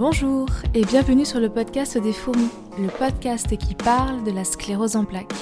Bonjour et bienvenue sur le podcast des fourmis, le podcast qui parle de la sclérose en plaques.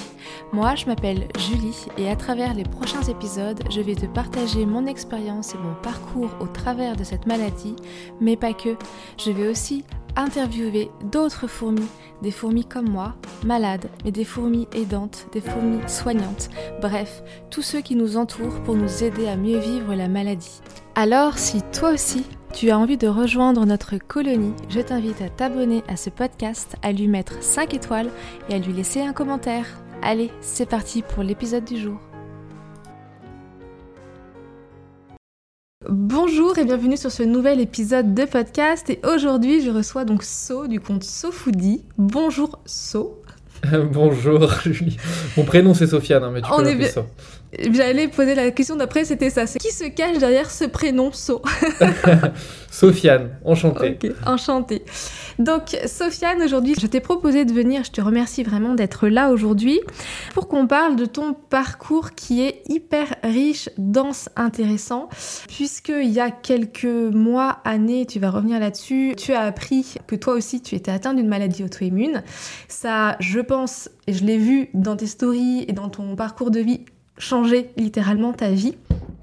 Moi, je m'appelle Julie et à travers les prochains épisodes, je vais te partager mon expérience et mon parcours au travers de cette maladie, mais pas que. Je vais aussi interviewer d'autres fourmis, des fourmis comme moi, malades, mais des fourmis aidantes, des fourmis soignantes, bref, tous ceux qui nous entourent pour nous aider à mieux vivre la maladie. Alors, si toi aussi, tu as envie de rejoindre notre colonie, je t'invite à t'abonner à ce podcast, à lui mettre 5 étoiles et à lui laisser un commentaire. Allez, c'est parti pour l'épisode du jour. Bonjour et bienvenue sur ce nouvel épisode de podcast et aujourd'hui je reçois donc So du compte SoFoodie. Bonjour So. Bonjour Julie. Mon prénom c'est Sofiane, hein, mais tu On peux est bien- ça. J'allais poser la question d'après, c'était ça. C'est qui se cache derrière ce prénom So? Sofiane, enchanté. Ok, enchantée. Donc, Sofiane, aujourd'hui, je t'ai proposé de venir, je te remercie vraiment d'être là aujourd'hui, pour qu'on parle de ton parcours qui est hyper riche, dense, intéressant, puisqu'il y a quelques mois, années, tu vas revenir là-dessus, tu as appris que toi aussi, tu étais atteint d'une maladie auto-immune. Ça, je pense, et je l'ai vu dans tes stories et dans ton parcours de vie, changer littéralement ta vie.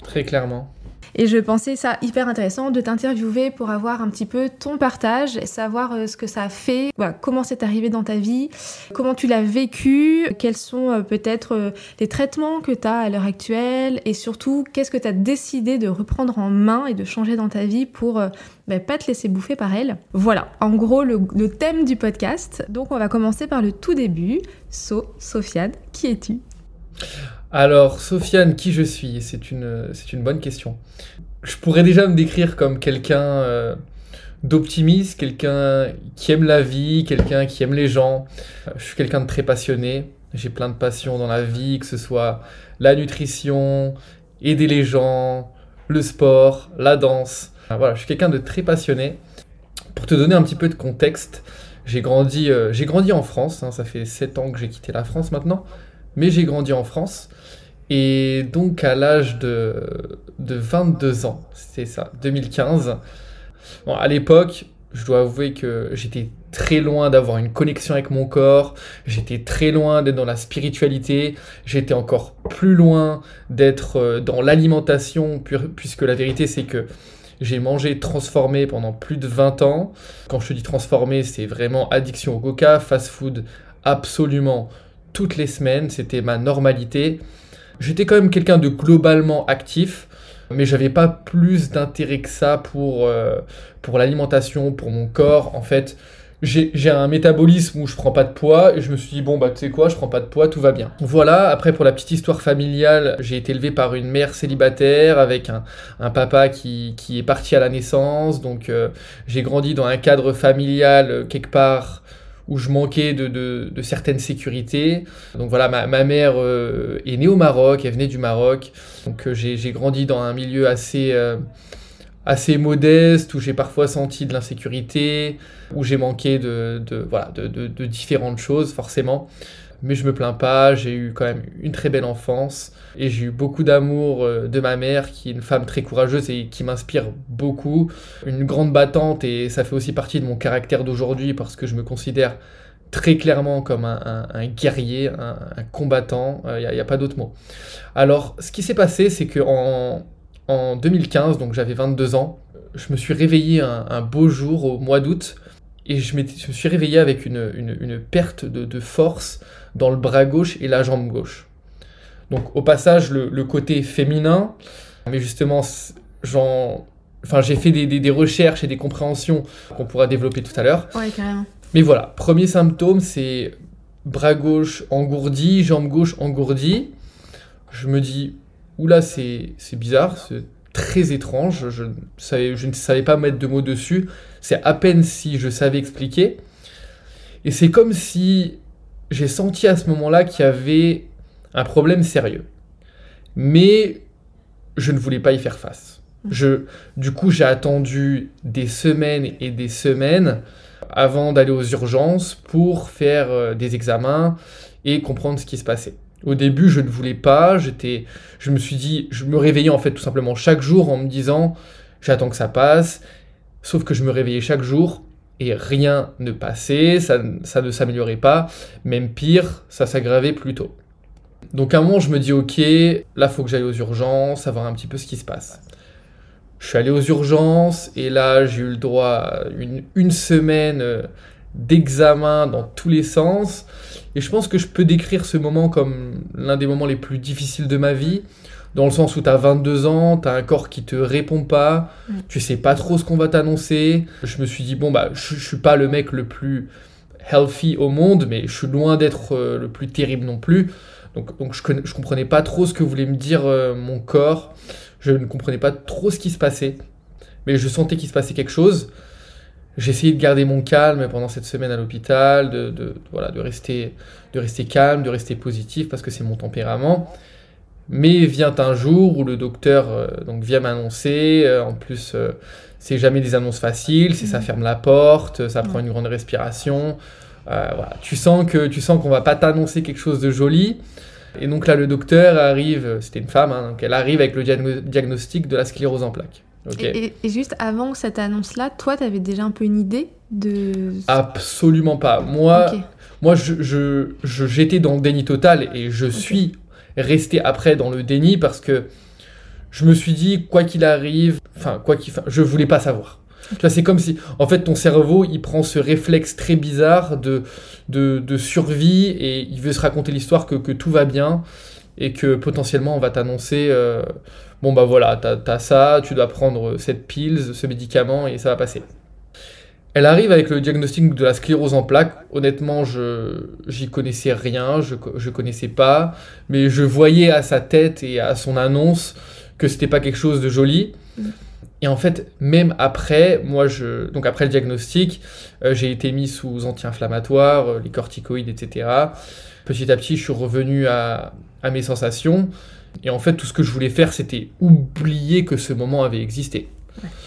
Très clairement. Et je pensais ça hyper intéressant de t'interviewer pour avoir un petit peu ton partage savoir euh, ce que ça a fait, comment c'est arrivé dans ta vie, comment tu l'as vécu, quels sont euh, peut-être euh, les traitements que tu as à l'heure actuelle et surtout qu'est-ce que tu as décidé de reprendre en main et de changer dans ta vie pour bah, pas te laisser bouffer par elle. Voilà, en gros le, le thème du podcast. Donc on va commencer par le tout début. So, Sofiane, qui es-tu? Alors, Sofiane, qui je suis? C'est une, c'est une bonne question. Je pourrais déjà me décrire comme quelqu'un euh, d'optimiste, quelqu'un qui aime la vie, quelqu'un qui aime les gens. Euh, Je suis quelqu'un de très passionné. J'ai plein de passions dans la vie, que ce soit la nutrition, aider les gens, le sport, la danse. Voilà, je suis quelqu'un de très passionné. Pour te donner un petit peu de contexte, j'ai grandi, euh, j'ai grandi en France. hein, ça fait 7 ans que j'ai quitté la France maintenant. Mais j'ai grandi en France. Et donc à l'âge de, de 22 ans, c'était ça, 2015. Bon, à l'époque, je dois avouer que j'étais très loin d'avoir une connexion avec mon corps, j'étais très loin d'être dans la spiritualité, j'étais encore plus loin d'être euh, dans l'alimentation, pu- puisque la vérité c'est que j'ai mangé transformé pendant plus de 20 ans. Quand je te dis transformé, c'est vraiment addiction au coca, fast food, absolument toutes les semaines, c'était ma normalité. J'étais quand même quelqu'un de globalement actif, mais j'avais pas plus d'intérêt que ça pour, euh, pour l'alimentation, pour mon corps. En fait, j'ai un métabolisme où je prends pas de poids et je me suis dit, bon, bah tu sais quoi, je prends pas de poids, tout va bien. Voilà, après pour la petite histoire familiale, j'ai été élevé par une mère célibataire avec un, un papa qui, qui est parti à la naissance, donc euh, j'ai grandi dans un cadre familial euh, quelque part où je manquais de, de, de certaines sécurités. Donc voilà, ma, ma mère euh, est née au Maroc, elle venait du Maroc. Donc euh, j'ai grandi dans un milieu assez, euh, assez modeste, où j'ai parfois senti de l'insécurité, où j'ai manqué de, de, voilà, de différentes choses, forcément. Mais je me plains pas, j'ai eu quand même une très belle enfance et j'ai eu beaucoup d'amour euh, de ma mère, qui est une femme très courageuse et qui m'inspire beaucoup. Une grande battante et ça fait aussi partie de mon caractère d'aujourd'hui parce que je me considère très clairement comme un, guerrier, un, combattant, il n'y a, pas d'autre mot. Alors, ce qui s'est passé, c'est que en, en 2015, donc j'avais 22 ans, je me suis réveillé un, beau jour au mois d'août et je, me suis réveillé avec une, une- perte de force dans le bras gauche et la jambe gauche. Donc, au passage, le, le côté féminin, mais justement, j'en. Enfin, j'ai fait des, des- des recherches et des compréhensions qu'on pourra développer tout à l'heure. Ouais, carrément. Mais voilà, premier symptôme, c'est bras gauche engourdi, jambe gauche engourdie. Je me dis, oula, c'est c'est bizarre, c'est très étrange, je savais, je ne savais pas mettre de mots dessus, c'est à peine si je savais expliquer. Et c'est comme si j'ai senti à ce moment-là qu'il y avait un problème sérieux. Mais je ne voulais pas y faire face. Je, du coup, j'ai attendu des semaines et des semaines avant d'aller aux urgences pour faire euh, des examens et comprendre ce qui se passait. Au début, je ne voulais pas, j'étais, je me suis dit, je me réveillais en fait tout simplement chaque jour en me disant, j'attends que ça passe. Sauf que je me réveillais chaque jour Et rien ne passait, ça, ça ne s'améliorait pas, même pire, ça s'aggravait plutôt. Donc à un moment, je me dis, ok, là, faut que j'aille aux urgences, savoir un petit peu ce qui se passe. Je suis allé aux urgences et là, j'ai eu le droit à une, une semaine euh, d'examen dans tous les sens. Et je pense que je peux décrire ce moment comme l'un des moments les plus difficiles de ma vie, dans le sens où tu as 22 ans, tu as un corps qui te répond pas, Mm. tu sais pas trop ce qu'on va t'annoncer. Je me suis dit, bon, bah, je, je suis pas le mec le plus healthy au monde, mais je suis loin d'être euh, le plus terrible non plus. Donc, donc je, je comprenais pas trop ce que voulait me dire euh, mon corps. Je ne comprenais pas trop ce qui se passait. Mais je sentais qu'il se passait quelque chose. J'ai essayé de garder mon calme pendant cette semaine à l'hôpital, de, de- voilà, de, rester, de rester calme, de rester positif parce que c'est mon tempérament. Mais vient un jour où le docteur euh, donc vient m'annoncer, euh, en plus euh, c'est jamais des annonces faciles, c'est ça Mhm. ferme la porte, ça prend Ouais. une grande respiration. Voilà. Tu sens que tu sens qu'on va pas t'annoncer quelque chose de joli. Et donc là le docteur arrive, c'était une femme, hein, donc elle arrive avec le diagno- diagnostic de la sclérose en plaques. Et, juste avant cette annonce-là, toi, t'avais déjà un peu une idée de. Absolument pas. Moi. Moi, je, je- je- j'étais dans le déni total et je suis resté après dans le déni parce que je me suis dit, quoi qu'il arrive, enfin, quoi qu'il, je voulais pas savoir. Tu vois, c'est comme si, en fait, ton cerveau, il prend ce réflexe très bizarre de, de, de survie et il veut se raconter l'histoire que, que tout va bien et que potentiellement on va t'annoncer, euh, bon bah voilà, t'as, t'as ça, tu dois prendre cette pills, ce médicament et ça va passer. Elle arrive avec le diagnostic de la sclérose en plaques. Honnêtement, je j'y connaissais rien, je je connaissais pas, mais je voyais à sa tête et à son annonce que c'était pas quelque chose de joli. Mm. Et en fait, même après, moi, je donc après le diagnostic, euh, j'ai été mis sous anti-inflammatoires, euh, les corticoïdes, etc. Petit à petit, je suis revenu à, à mes sensations. Et en fait, tout ce que je voulais faire, c'était oublier que ce moment avait existé.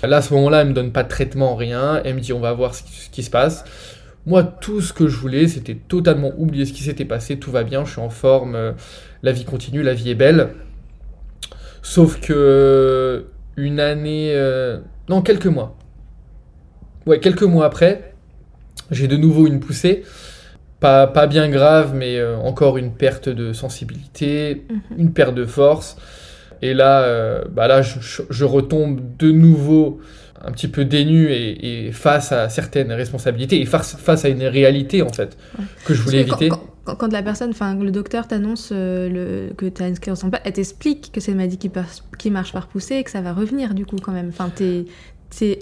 Là, à ce moment-là, elle me donne pas de traitement, rien. Elle me dit, on va voir ce qui, ce qui se passe. Moi, tout ce que je voulais, c'était totalement oublier ce qui s'était passé. Tout va bien, je suis en forme, euh, la vie continue, la vie est belle. Sauf que une année, euh, non, quelques mois. Ouais, quelques mois après, j'ai de nouveau une poussée. Pas, pas bien grave, mais euh, encore une perte de sensibilité, Mhm. une perte de force. Et là, euh, bah là je, je- je retombe de nouveau un petit peu dénu et, et face à certaines responsabilités et face, face à une réalité en fait Ouais. que je voulais éviter. Quand, quand- quand la personne, enfin le docteur t'annonce euh, que tu as une sclérose en plaques, elle t'explique que c'est une maladie qui, par- qui marche par poussée et que ça va revenir du coup quand même. Enfin, t'es es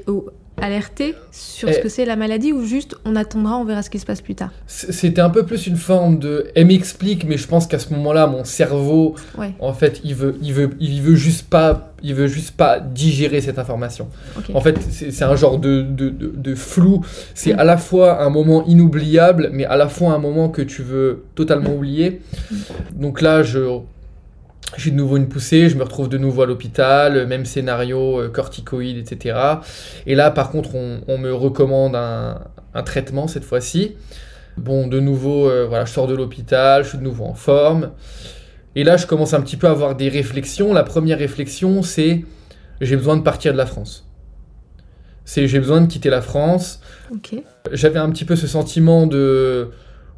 alerté sur ce Eh. que c'est la maladie ou juste on attendra, on verra ce qui se passe plus tard? C'était un peu plus une forme de. Elle m'explique, mais je pense qu'à ce moment-là, mon cerveau, Ouais. en fait, il veut, il veut, il veut juste pas, il veut juste pas digérer cette information. En fait, c'est un genre de, de, de- de flou. C'est Mm. à la fois un moment inoubliable, mais à la fois un moment que tu veux totalement oublier. Donc là, je j'ai de nouveau une poussée, je me retrouve de nouveau à l'hôpital, même scénario, euh, corticoïdes, etc. Et là, par contre, on, on me recommande un, un traitement cette fois-ci. Bon, de nouveau, euh, voilà, je sors de l'hôpital, je suis de nouveau en forme. Et là, je commence un petit peu à avoir des réflexions. La première réflexion, c'est j'ai besoin de partir de la France. C'est j'ai besoin de quitter la France. J'avais un petit peu ce sentiment de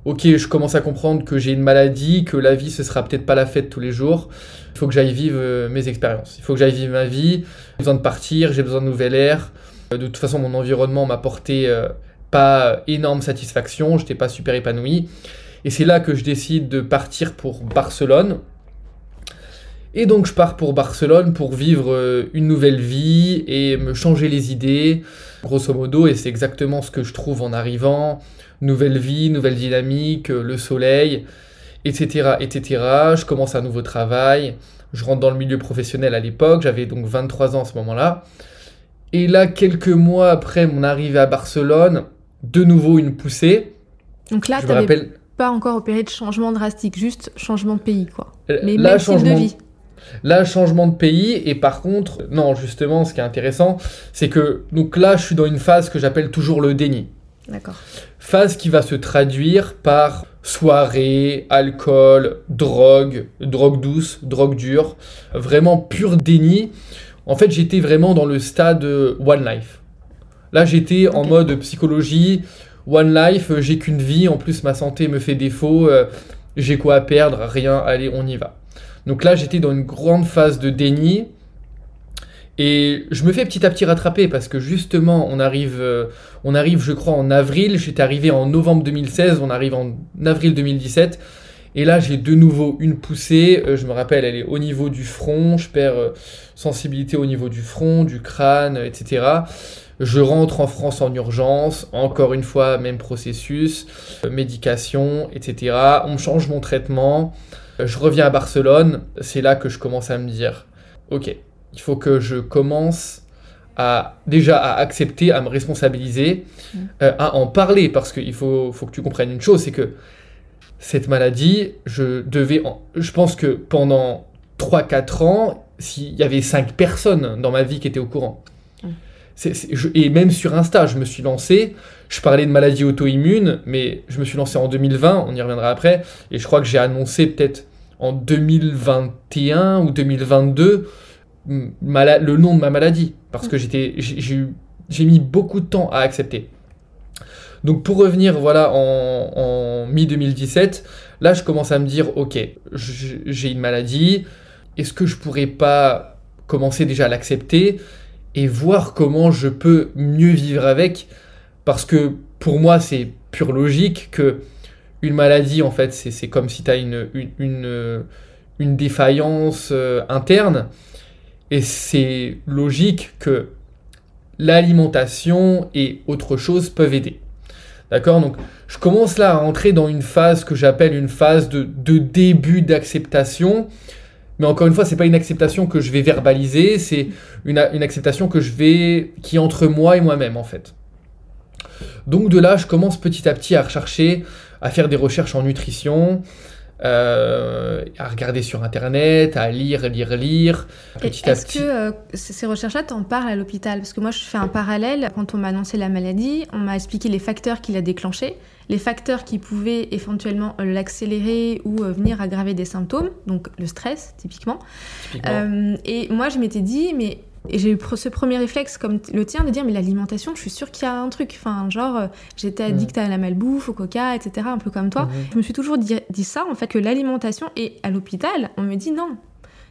ok, je commence à comprendre que j'ai une maladie, que la vie ce sera peut-être pas la fête tous les jours. Il faut que j'aille vivre euh, mes expériences. Il faut que j'aille vivre ma vie. J'ai besoin de partir, j'ai besoin de nouvelle air. Euh, De toute façon, mon environnement m'a porté euh, pas énorme satisfaction. J'étais pas super épanoui. Et c'est là que je décide de partir pour Barcelone. Et donc je pars pour Barcelone pour vivre une nouvelle vie et me changer les idées, grosso modo, et c'est exactement ce que je trouve en arrivant. Nouvelle vie, nouvelle dynamique, euh, le soleil, etc., etc. Je commence un nouveau travail, je rentre dans le milieu professionnel à l'époque, j'avais donc 23 ans à ce moment-là. Et là, quelques mois après mon arrivée à Barcelone, de nouveau une poussée. Donc là, t'avais rappelle, pas encore opéré de changement drastique, juste changement de pays quoi. euh, Mais là, même style de changement- vie. Là, changement de pays, et par contre, non, justement, ce qui est intéressant, c'est que, donc là, je suis dans une phase que j'appelle toujours le déni. D'accord. Phase qui va se traduire par soirée, alcool, drogue, drogue douce, drogue dure, vraiment pur déni. En fait, j'étais vraiment dans le stade euh, One Life. Là, j'étais en mode psychologie, one life, j'ai qu'une vie, en plus ma santé me fait défaut, euh, j'ai quoi à perdre, rien, allez, on y va. Donc là, j'étais dans une grande phase de déni. Et je me fais petit à petit rattraper parce que justement, on arrive, euh, on arrive, je crois, en avril. J'étais arrivé en novembre 2016, on arrive en avril 2017. Et là, j'ai de nouveau une poussée. Euh, je me rappelle, elle est au niveau du front. Je perds euh, sensibilité au niveau du front, du crâne, etc. Je rentre en France en urgence. Encore une fois, même processus, médication, etc. On change mon traitement. Je reviens à Barcelone. C'est là que je commence à me dire, ok, il faut que je commence à déjà à accepter, à me responsabiliser, Mm. euh, à en parler parce qu'il faut, faut que tu comprennes une chose, c'est que cette maladie, je devais, en- je pense que pendant 3-4 ans, s'il y avait 5 personnes dans ma vie qui étaient au courant. Mm. Je- et même sur Insta, je me suis lancé, je parlais de maladie auto-immune, mais je me suis lancé en 2020, on y reviendra après, et je crois que j'ai annoncé peut-être en 2021 ou 2022 m- mala- le nom de ma maladie, parce que j'étais, j'ai mis beaucoup de temps à accepter. Donc pour revenir voilà en, en mi-2017, là je commence à me dire ok, j'ai une maladie, est-ce que je pourrais pas commencer déjà à l'accepter et voir comment je peux mieux vivre avec? Parce que pour moi c'est pure logique que une maladie en fait c'est comme si tu as une, une, une défaillance euh, interne et c'est logique que l'alimentation et autre chose peuvent aider. D'accord? Donc, je commence là à entrer dans une phase que j'appelle une phase de, début d'acceptation. Mais encore une fois, c'est pas une acceptation que je vais verbaliser, c'est une, une acceptation que je vais, qui est entre moi et moi-même en fait. Donc de là, je commence petit à petit à rechercher, à faire des recherches en nutrition, euh, à regarder sur internet, à lire, lire, lire, petit Est-ce petit. que euh, ces recherches-là, t'en parles à l'hôpital? Parce que moi, je fais un parallèle. Quand on m'a annoncé la maladie, on m'a expliqué les facteurs qui la déclenché, les facteurs qui pouvaient éventuellement euh, l'accélérer ou euh, venir aggraver des symptômes, donc le stress, typiquement. typiquement. Et moi, je m'étais dit, mais et j'ai eu ce premier réflexe comme le tien de dire, mais l'alimentation, je suis sûre qu'il y a un truc. Enfin, genre, euh, j'étais addict à la malbouffe, au coca, etc., un peu comme toi. Je me suis toujours dit, dit ça, en fait, que l'alimentation, et à l'hôpital, on me dit non.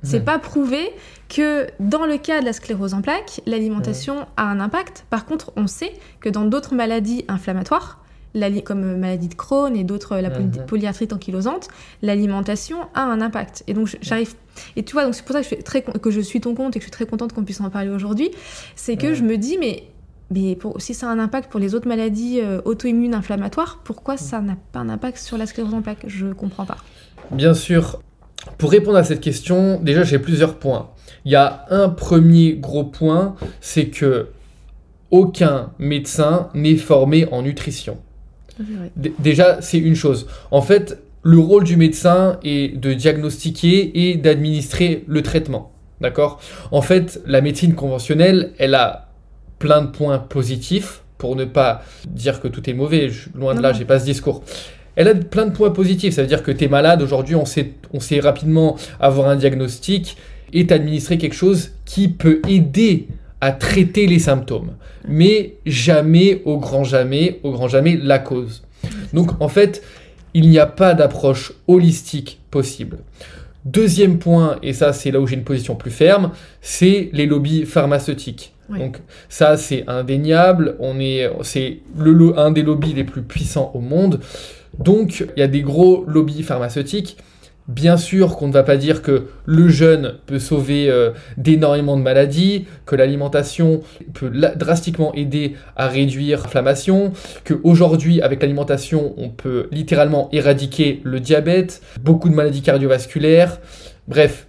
C'est pas prouvé que dans le cas de la sclérose en plaques, l'alimentation a un impact. Par contre, on sait que dans d'autres maladies inflammatoires, l'ali- comme euh, maladie de Crohn et d'autres, euh, la poly- Mhm. polyarthrite ankylosante, l'alimentation a un impact. Et donc, j'arrive. Et tu vois, donc c'est pour ça que je, suis très, que je suis ton compte et que je suis très contente qu'on puisse en parler aujourd'hui. C'est que Ouais. je me dis, mais. Mais pour- si ça a un impact pour les autres maladies euh, auto-immunes inflammatoires, pourquoi ça n'a pas un impact sur la sclérose en plaques? Je comprends pas. Bien sûr, pour répondre à cette question, déjà j'ai plusieurs points. Il y a un premier gros point, c'est que aucun médecin n'est formé en nutrition. Déjà, c'est une chose. En fait, le rôle du médecin est de diagnostiquer et d'administrer le traitement. D'accord? En fait, la médecine conventionnelle, elle a plein de points positifs, pour ne pas dire que tout est mauvais. Je- loin de là, j'ai pas ce discours. Elle a plein de points positifs. Ça veut dire que tu es malade. Aujourd'hui, on sait, on sait rapidement avoir un diagnostic et t'administrer quelque chose qui peut aider à traiter les symptômes. Mais jamais, au grand jamais, au grand jamais, la cause. Donc, en fait, il n'y a pas d'approche holistique possible. Deuxième point, et ça c'est là où j'ai une position plus ferme, c'est les lobbies pharmaceutiques. Oui. Donc ça c'est indéniable, on est, c'est le, un des lobbies les plus puissants au monde. Donc il y a des gros lobbies pharmaceutiques. Bien sûr qu'on ne va pas dire que le jeûne peut sauver euh, d'énormément de maladies, que l'alimentation peut drastiquement aider à réduire l'inflammation, qu'aujourd'hui avec l'alimentation on peut littéralement éradiquer le diabète, beaucoup de maladies cardiovasculaires, bref,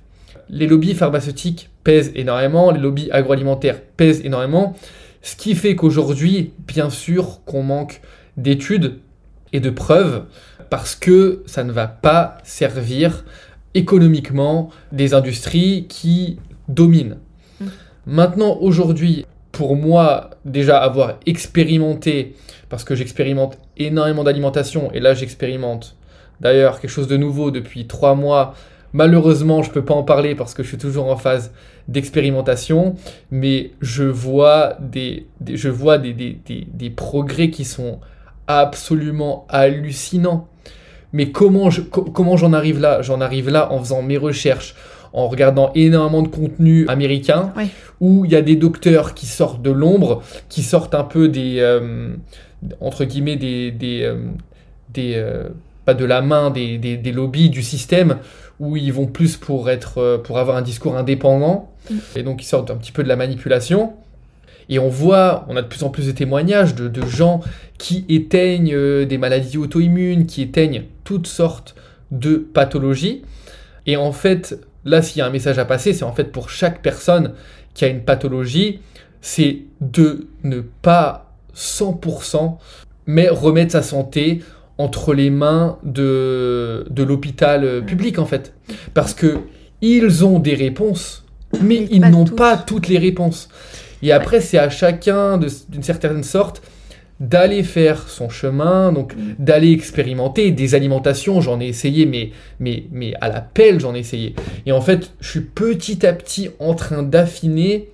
les lobbies pharmaceutiques pèsent énormément, les lobbies agroalimentaires pèsent énormément, ce qui fait qu'aujourd'hui, bien sûr qu'on manque d'études et de preuves parce que ça ne va pas servir économiquement des industries qui dominent. Mm. Maintenant, aujourd'hui, pour moi, déjà avoir expérimenté, parce que j'expérimente énormément d'alimentation, et là j'expérimente d'ailleurs quelque chose de nouveau depuis trois mois. Malheureusement, je peux pas en parler parce que je suis toujours en phase d'expérimentation, mais je vois des, des- je vois des, des, des progrès qui sont absolument hallucinants. Mais comment je, co- comment j'en arrive là? J'en arrive là en faisant mes recherches, en regardant énormément de contenu américain, où il y a des docteurs qui sortent de l'ombre, qui sortent un peu des, euh, entre guillemets, des, des, euh, des euh, pas de la main des, des, des lobbies du système, où ils vont plus pour être, pour avoir un discours indépendant, Mm. et donc ils sortent un petit peu de la manipulation. Et on voit, on a de plus en plus de témoignages de, de gens qui éteignent euh, des maladies auto-immunes, qui éteignent toutes sortes de pathologies. Et en fait, là, s'il y a un message à passer, c'est en fait pour chaque personne qui a une pathologie, c'est de ne pas 100%, mais remettre sa santé entre les mains de, de l'hôpital euh, public, en fait. Parce que ils ont des réponses, mais Mais ils n'ont pas toutes les réponses. Et après, c'est à chacun, d'une certaine sorte, d'aller faire son chemin, donc Mm. d'aller expérimenter des alimentations. J'en ai essayé, mais, mais, mais à la pelle, j'en ai essayé. Et en fait, je suis petit à petit en train d'affiner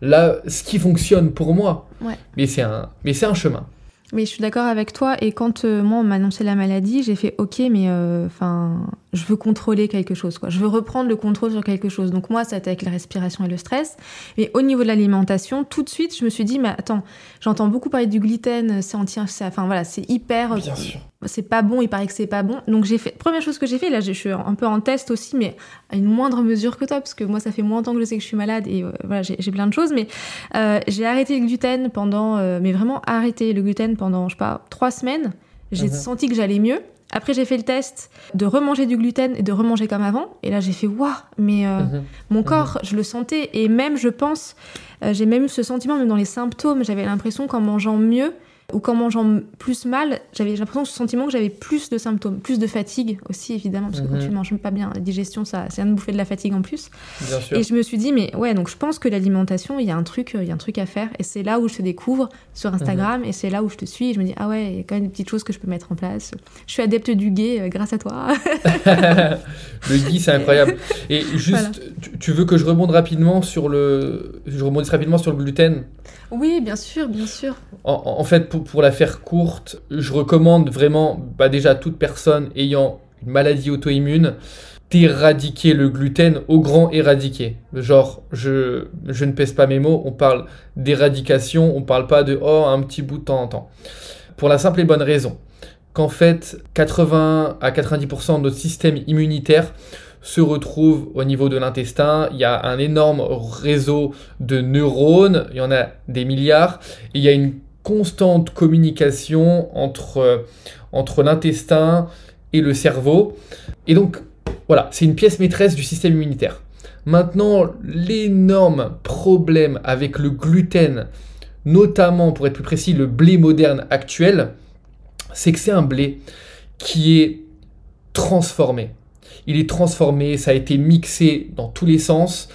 là ce qui fonctionne pour moi. Ouais. Mais c'est un, mais c'est un chemin. Mais je suis d'accord avec toi. Et quand euh, moi, on m'a annoncé la maladie, j'ai fait OK, mais euh, enfin, je veux contrôler quelque chose. Quoi. Je veux reprendre le contrôle sur quelque chose. Donc, moi, ça a été avec la respiration et le stress. Mais au niveau de l'alimentation, tout de suite, je me suis dit, mais attends, j'entends beaucoup parler du gluten, c'est anti. Enfin, voilà, c'est hyper. sûr. c'est pas bon, il paraît que c'est pas bon. Donc j'ai fait première chose que j'ai fait là, je suis un peu en test aussi mais à une moindre mesure que toi parce que moi ça fait moins de temps que je sais que je suis malade et euh, voilà, j'ai plein de choses mais euh, j'ai arrêté le gluten pendant euh, mais vraiment arrêté le gluten pendant je sais pas trois semaines. J'ai Mhm. senti que j'allais mieux. Après j'ai fait le test de remanger du gluten et de remanger comme avant. Et là j'ai fait waouh, mais euh, Mhm. mon corps, je le sentais. Et même, je pense, euh, j'ai même eu ce sentiment, même dans les symptômes, j'avais l'impression qu'en mangeant mieux ou qu'en mangeant plus mal, j'avais l'impression, ce sentiment que j'avais plus de symptômes, plus de fatigue aussi, évidemment, parce que quand Mhm. tu manges pas bien, la digestion, ça, c'est un de bouffer de la fatigue en plus. Bien sûr. Et je me suis dit, mais ouais, donc je pense que l'alimentation, il y a un truc, euh, il y a un truc à faire. Et c'est là où je te découvre sur Instagram, et c'est là où je te suis. Et je me dis, ah ouais, il y a quand même des petites choses que je peux mettre en place. Je suis adepte du gay euh, grâce à toi. le gui, c'est incroyable. Et juste, Voilà. tu, tu veux que je remonte rapidement sur le, je rebondisse rapidement sur le gluten? oui, bien sûr, bien sûr. En, en fait, pour, pour la faire courte, je recommande vraiment, bah déjà à toute personne ayant une maladie auto-immune, d'éradiquer le gluten au grand éradiquer. Genre, je, je ne pèse pas mes mots, on parle d'éradication, on parle pas de oh un petit bout de temps en temps. Pour la simple et bonne raison qu'en fait 80 à 90% de notre système immunitaire se retrouve au niveau de l'intestin. Il y a un énorme réseau de neurones, il y en a des milliards, et il y a une constante communication entre, euh, entre l'intestin et le cerveau. Et donc, voilà, c'est une pièce maîtresse du système immunitaire. Maintenant, l'énorme problème avec le gluten, notamment pour être plus précis, le blé moderne actuel, c'est que c'est un blé qui est transformé. Il est transformé, ça a été mixé dans tous les sens.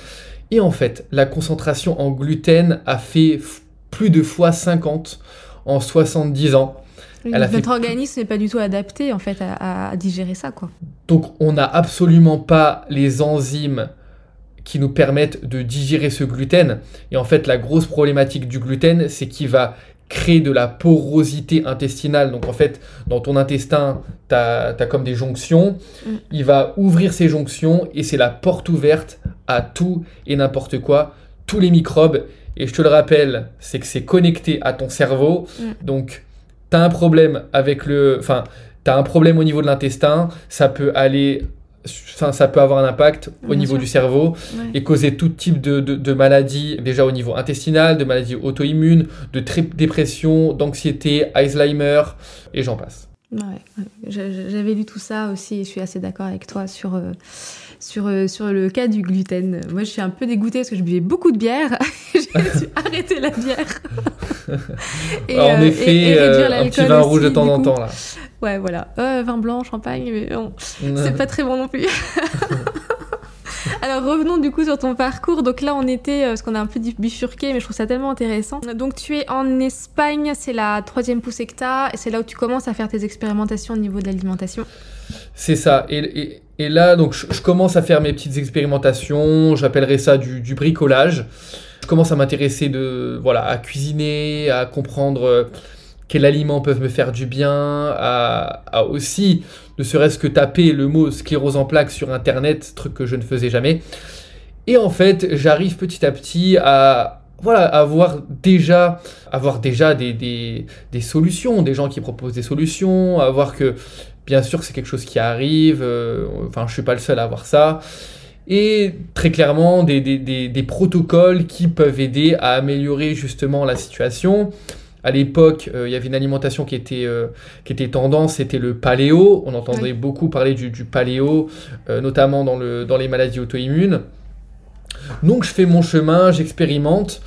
Et en fait, la concentration en gluten a fait plus de fois 50 en 70 ans. Notre fait- organisme n'est pas du tout adapté en fait à, à digérer ça, quoi. Donc on n'a absolument pas les enzymes qui nous permettent de digérer ce gluten. Et en fait, la grosse problématique du gluten, c'est qu'il va créer de la porosité intestinale. Donc en fait, dans ton intestin, tu as, comme des jonctions. Mm. Il va ouvrir ces jonctions et c'est la porte ouverte à tout et n'importe quoi, tous les microbes. Et je te le rappelle, c'est que c'est connecté à ton cerveau. Mm. Donc, tu as un problème avec le... Enfin, tu as un problème au niveau de l'intestin, ça peut aller... Enfin, ça peut avoir un impact au Bien niveau sûr. du cerveau Ouais. et causer tout type de, de- de maladies, déjà au niveau intestinal, de maladies auto-immunes, de dépression, d'anxiété, Alzheimer, et j'en passe. Ouais, ouais. J'a- J'avais lu tout ça aussi et je suis assez d'accord avec toi sur, euh, sur, euh, sur le cas du gluten. Moi, je suis un peu dégoûtée parce que je buvais beaucoup de bière. J'ai dû arrêter la bière. Et, en euh, effet, et- et euh, un petit l'alcool vin rouge de aussi, temps en temps là. Ouais, voilà. Euh, vin blanc, champagne, mais bon, c'est pas très bon non plus. Alors revenons du coup sur ton parcours. Donc là on était, euh, parce qu'on a un peu bifurqué, mais je trouve ça tellement intéressant. Donc tu es en Espagne, c'est la troisième poussée que et c'est là où tu commences à faire tes expérimentations au niveau de l'alimentation. C'est ça. Et, là, donc je, commence à faire mes petites expérimentations. J'appellerais ça du, bricolage. Je commence à m'intéresser de voilà à cuisiner, à comprendre euh, quels aliments peuvent me faire du bien, à, à aussi ne serait-ce que taper le mot sclérose en plaques sur internet, truc que je ne faisais jamais. Et en fait, j'arrive petit à petit à voilà, avoir déjà, avoir déjà des, des, solutions, des gens qui proposent des solutions, avoir que bien sûr c'est quelque chose qui arrive, euh, enfin je suis pas le seul à avoir ça, et très clairement des, des, protocoles qui peuvent aider à améliorer justement la situation. À l'époque, euh, il y avait une alimentation qui était, euh, qui était tendance, c'était le paléo. On entendait beaucoup parler du, du paléo, notamment dans, le, dans les maladies auto-immunes. Donc je fais mon chemin, j'expérimente.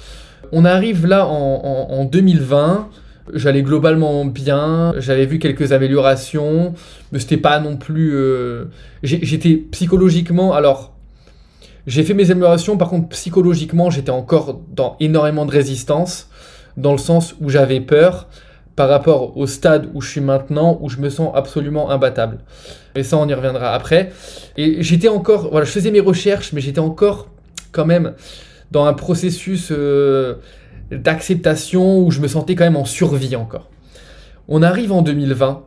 On arrive là en, 2020. J'allais globalement bien, j'avais vu quelques améliorations, mais c'était pas non plus. Euh, j'étais psychologiquement. Alors, j'ai fait mes améliorations, par contre, psychologiquement, j'étais encore dans énormément de résistance, dans le sens où j'avais peur par rapport au stade où je suis maintenant, où je me sens absolument imbattable. Et ça, on y reviendra après. Et j'étais encore. Voilà, je faisais mes recherches, mais j'étais encore quand même dans un processus euh, d'acceptation où je me sentais quand même en survie encore. On arrive en 2020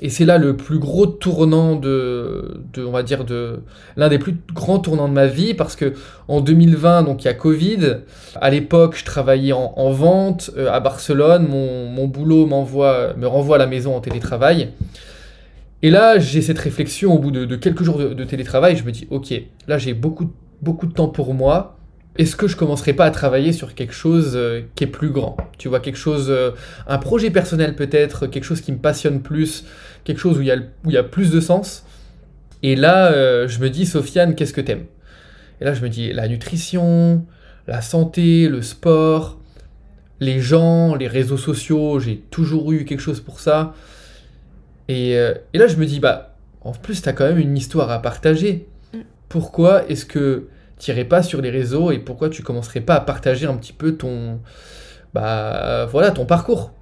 et c'est là le plus gros tournant de, on va dire de l'un des plus grands tournants de ma vie parce que en 2020 donc il y a Covid. À l'époque je travaillais en, vente euh, à Barcelone. Mon, boulot m'envoie me renvoie à la maison en télétravail. Et là j'ai cette réflexion au bout de, quelques jours de, télétravail. Je me dis ok là j'ai beaucoup beaucoup de temps pour moi, est-ce que je commencerai pas à travailler sur quelque chose euh, qui est plus grand? Tu vois, quelque chose, euh, un projet personnel peut-être, quelque chose qui me passionne plus, quelque chose où il y a, où il y a plus de sens. Et là, euh, je me dis, Sofiane, qu'est-ce que t'aimes? Et là, je me dis, la nutrition, la santé, le sport, les gens, les réseaux sociaux, j'ai toujours eu quelque chose pour ça. Et, et là, je me dis, bah, en plus, tu as quand même une histoire à partager pourquoi est-ce que tu n'irais pas sur les réseaux et pourquoi tu commencerais pas à partager un petit peu ton, bah, voilà, ton parcours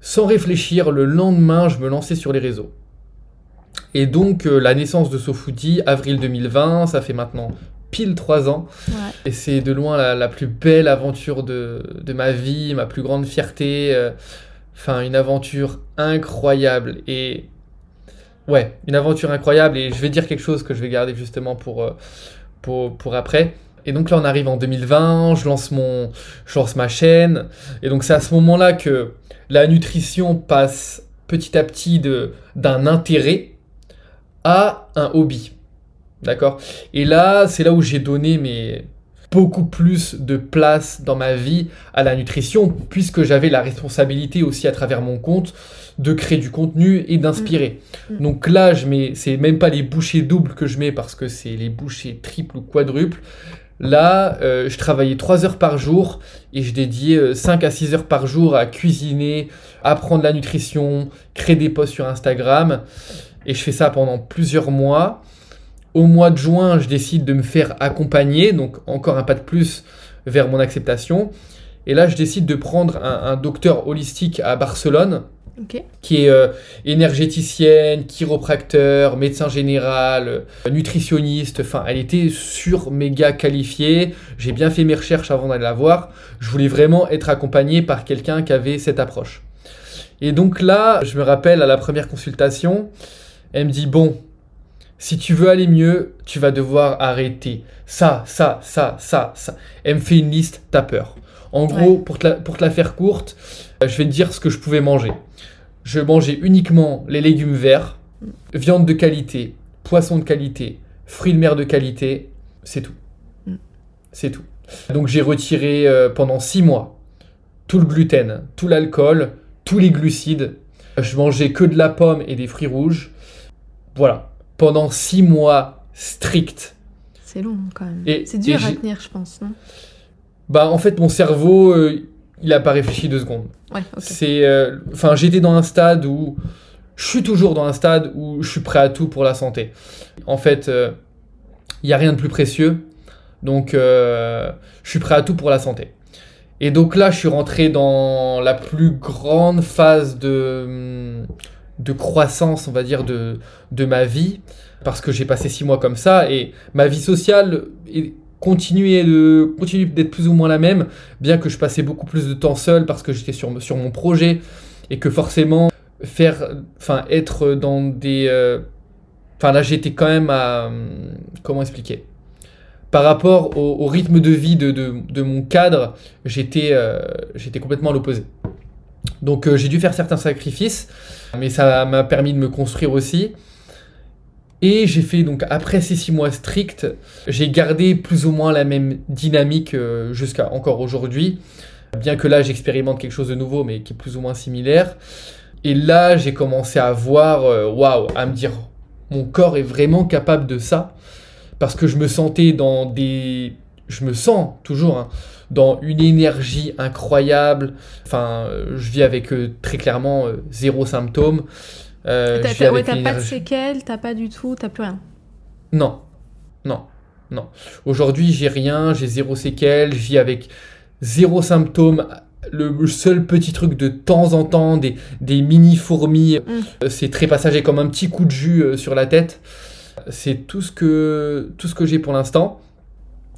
Sans réfléchir, le lendemain, je me lançais sur les réseaux. Et donc, euh, la naissance de SoFoodie, avril 2020, ça fait maintenant pile trois ans. Et c'est de loin la, plus belle aventure de, ma vie, ma plus grande fierté. Euh, enfin, une aventure incroyable. Et ouais, une aventure incroyable et je vais dire quelque chose que je vais garder justement pour, euh, pour, pour après. Et donc là, on arrive en 2020, je lance, mon, je lance ma chaîne. Et donc c'est à ce moment-là que la nutrition passe petit à petit d'un intérêt à un hobby. D'accord? Et là, c'est là où j'ai donné mes, beaucoup plus de place dans ma vie à la nutrition, puisque j'avais la responsabilité aussi à travers mon compte de créer du contenu et d'inspirer. Mm. Mm. Donc là, je mets, c'est même pas les bouchées doubles que je mets parce que c'est les bouchées triples ou quadruples. Là, euh, je travaillais 3 heures par jour et je dédiais 5 euh, à 6 heures par jour à cuisiner, apprendre la nutrition, créer des posts sur Instagram. Et je fais ça pendant plusieurs mois. Au mois de juin, je décide de me faire accompagner, donc encore un pas de plus vers mon acceptation. Et là, je décide de prendre un docteur holistique à Barcelone qui est euh, énergéticienne, chiropracteur, médecin général, euh, nutritionniste. Enfin, elle était sur méga qualifiée. J'ai bien fait mes recherches avant d'aller la voir. Je voulais vraiment être accompagné par quelqu'un qui avait cette approche. Et donc là, je me rappelle à la première consultation, elle me dit Bon, si tu veux aller mieux, tu vas devoir arrêter ça, ça, ça, ça, ça. Elle me fait une liste, t'as peur. En gros, pour, pour te la faire courte, euh, je vais te dire ce que je pouvais manger je mangeais uniquement les légumes verts, viande de qualité, poisson de qualité, fruits de mer de qualité, c'est tout. Mm. C'est tout. Donc j'ai retiré euh, pendant six mois tout le gluten, tout l'alcool, tous les glucides. Je mangeais que de la pomme et des fruits rouges. Voilà. Pendant six mois stricts. C'est long quand même. C'est dur à tenir, je pense, non? Bah en fait, mon cerveau, euh, il n'a pas réfléchi deux secondes. C'est, euh, j'étais dans un stade où je suis toujours dans un stade où je suis prêt à tout pour la santé. En fait, euh, il n'y a rien de plus précieux. Donc, euh, je suis prêt à tout pour la santé. Et donc là, je suis rentré dans la plus grande phase de, de croissance, on va dire, de, de ma vie, parce que j'ai passé six mois comme ça, et ma vie sociale continue de continue d'être plus ou moins la même, bien que je passais beaucoup plus de temps seul parce que j'étais sur, sur mon projet, et que forcément, faire, enfin, être dans des... Euh, enfin là, j'étais quand même à... Comment expliquer? Par rapport au, rythme de vie de, mon cadre, j'étais euh, j'étais complètement à l'opposé. Donc euh, j'ai dû faire certains sacrifices, mais ça m'a permis de me construire aussi. Et j'ai fait donc après ces six mois stricts, j'ai gardé plus ou moins la même dynamique euh, jusqu'à encore aujourd'hui, bien que là j'expérimente quelque chose de nouveau, mais qui est plus ou moins similaire. Et là j'ai commencé à voir, waouh, à me dire, mon corps est vraiment capable de ça parce que je me sentais dans des... Je me sens toujours hein, dans une énergie incroyable. Enfin, je vis avec euh, très clairement euh, zéro symptôme. Euh, t'as ouais, pas de séquelles, t'as pas du tout, t'as plus rien. Non, non, non. Aujourd'hui, j'ai rien, j'ai zéro séquelles, je vis avec zéro symptôme. Le seul petit truc de temps en temps, des, des mini fourmis, mm. c'est très passager comme un petit coup de jus sur la tête. C'est tout ce que, tout ce que j'ai pour l'instant.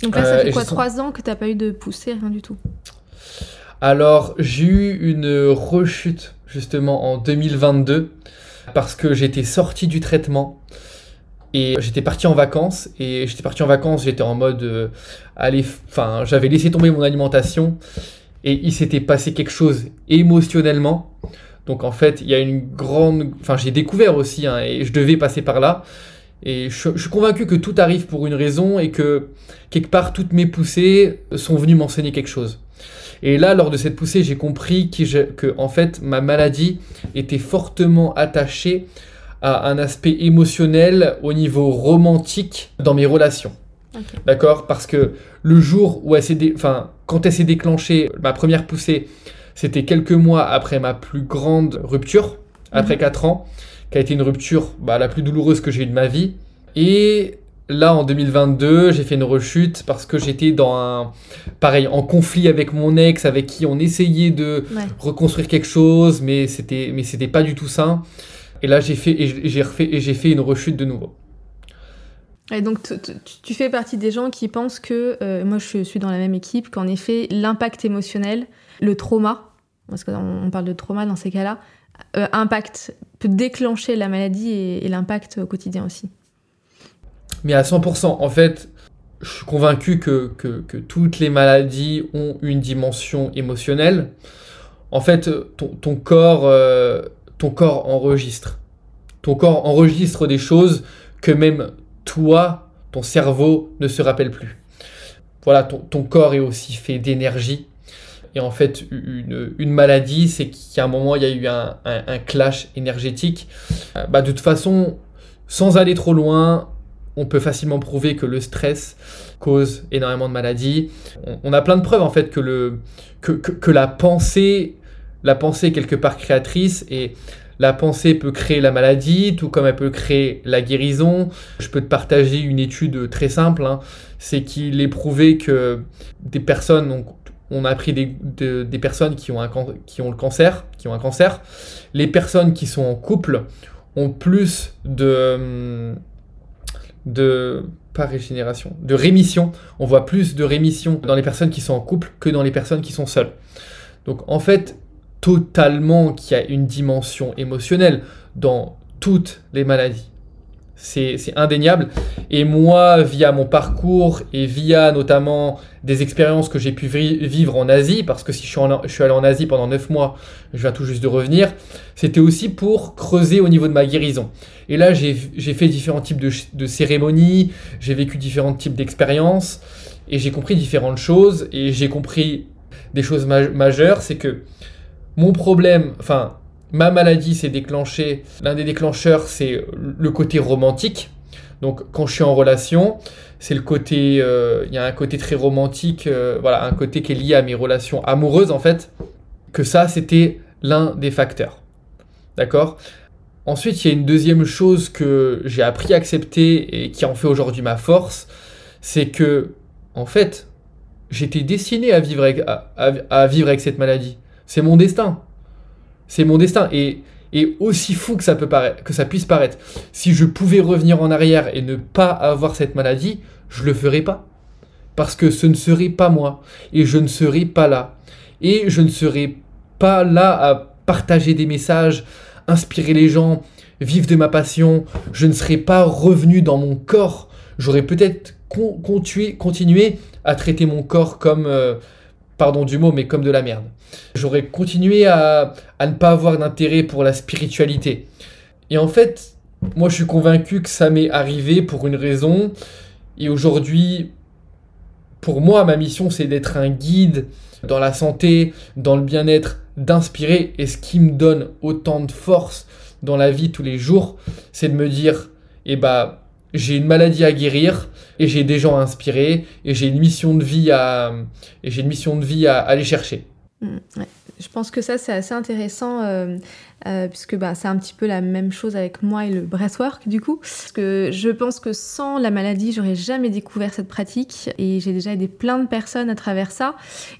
Donc là, ça fait euh, quoi, trois ans que tu n'as pas eu de poussée, rien du tout? Alors, j'ai eu une rechute justement en 2022 parce que j'étais sorti du traitement et j'étais parti en vacances et j'étais parti en vacances, j'étais en mode euh, enfin, j'avais laissé tomber mon alimentation et il s'était passé quelque chose émotionnellement. Donc en fait, il y a une grande, enfin, j'ai découvert aussi hein, et je devais passer par là et je, suis convaincu que tout arrive pour une raison et que quelque part toutes mes poussées sont venues m'enseigner quelque chose. Et là, lors de cette poussée, j'ai compris que, en fait ma maladie était fortement attachée à un aspect émotionnel au niveau romantique dans mes relations. D'accord? Parce que le jour où elle s'est, enfin, quand elle s'est déclenchée, ma première poussée, c'était quelques mois après ma plus grande rupture, après 4 mhm. ans qui a été une rupture bah, la plus douloureuse que j'ai eue de ma vie. Et là, en 2022, j'ai fait une rechute parce que j'étais dans un, pareil, en conflit avec mon ex, avec qui on essayait de reconstruire quelque chose, mais c'était, mais c'était pas du tout ça. Et là, j'ai fait, et j'ai refait, et j'ai fait une rechute de nouveau. Et donc, tu fais partie des gens qui pensent que, euh, moi je suis dans la même équipe, qu'en effet, l'impact émotionnel, le trauma, parce qu'on parle de trauma dans ces cas-là, euh, impact, peut déclencher la maladie et, l'impact au quotidien aussi. Mais à 100%, en fait, je suis convaincu que, que, toutes les maladies ont une dimension émotionnelle. En fait, ton, corps, euh, ton corps enregistre. Ton corps enregistre des choses que même toi, ton cerveau ne se rappelle plus. Voilà, ton, ton corps est aussi fait d'énergie, et en fait, une, maladie, c'est qu'à un moment, il y a eu un, clash énergétique. Euh, bah, de toute façon, sans aller trop loin, on peut facilement prouver que le stress cause énormément de maladies. On, a plein de preuves en fait que, le, que, que, la pensée, la pensée est quelque part créatrice et la pensée peut créer la maladie, tout comme elle peut créer la guérison. Je peux te partager une étude très simple, hein. c'est qu'il est prouvé que des personnes, donc on a pris des, personnes qui ont, un, qui ont le cancer, qui ont un cancer. Les personnes qui sont en couple ont plus de, de pas régénération, de rémission. On voit plus de rémission dans les personnes qui sont en couple que dans les personnes qui sont seules. Donc en fait, totalement qu'il y a une dimension émotionnelle dans toutes les maladies c'est indéniable. Et moi, via mon parcours et via notamment des expériences que j'ai pu vivre en Asie, parce que si je suis, allé en Asie pendant 9 mois, je viens tout juste de revenir, c'était aussi pour creuser au niveau de ma guérison. Et là, j'ai fait différents types de, cérémonies, j'ai vécu différents types d'expériences, et j'ai compris différentes choses, et j'ai compris des choses majeures, c'est que mon problème, enfin, ma maladie s'est déclenchée, l'un des déclencheurs, c'est le côté romantique. Donc quand je suis en relation, c'est le côté, euh, il y a un côté très romantique, euh, voilà, un côté qui est lié à mes relations amoureuses en fait, que ça c'était l'un des facteurs. D'accord? Ensuite, il y a une deuxième chose que j'ai appris à accepter et qui en fait aujourd'hui ma force, c'est que, en fait, j'étais destiné à vivre avec, à, vivre avec cette maladie. C'est mon destin. C'est mon destin. Et, et aussi fou que ça, peut que ça puisse paraître, si je pouvais revenir en arrière et ne pas avoir cette maladie, je le ferais pas. Parce que ce ne serait pas moi. Et je ne serais pas là. Et je ne serais pas là à partager des messages, inspirer les gens, vivre de ma passion, je ne serais pas revenu dans mon corps. J'aurais peut-être continué à traiter mon corps comme, euh, pardon du mot, mais comme de la merde. J'aurais continué à, à, ne pas avoir d'intérêt pour la spiritualité. Et en fait, moi je suis convaincu que ça m'est arrivé pour une raison. Et aujourd'hui, pour moi, ma mission, c'est d'être un guide dans la santé, dans le bien-être, d'inspirer. Et ce qui me donne autant de force dans la vie tous les jours, c'est de me dire, eh bah, j'ai une maladie à guérir et j'ai des gens à inspirer et j'ai une mission de vie à, une mission de vie à, aller chercher. Mmh, je pense que ça, c'est assez intéressant, euh, euh, puisque bah, c'est un petit peu la même chose avec moi et le breathwork, du coup. Parce que je pense que sans la maladie, j'aurais jamais découvert cette pratique, et j'ai déjà aidé plein de personnes à travers ça.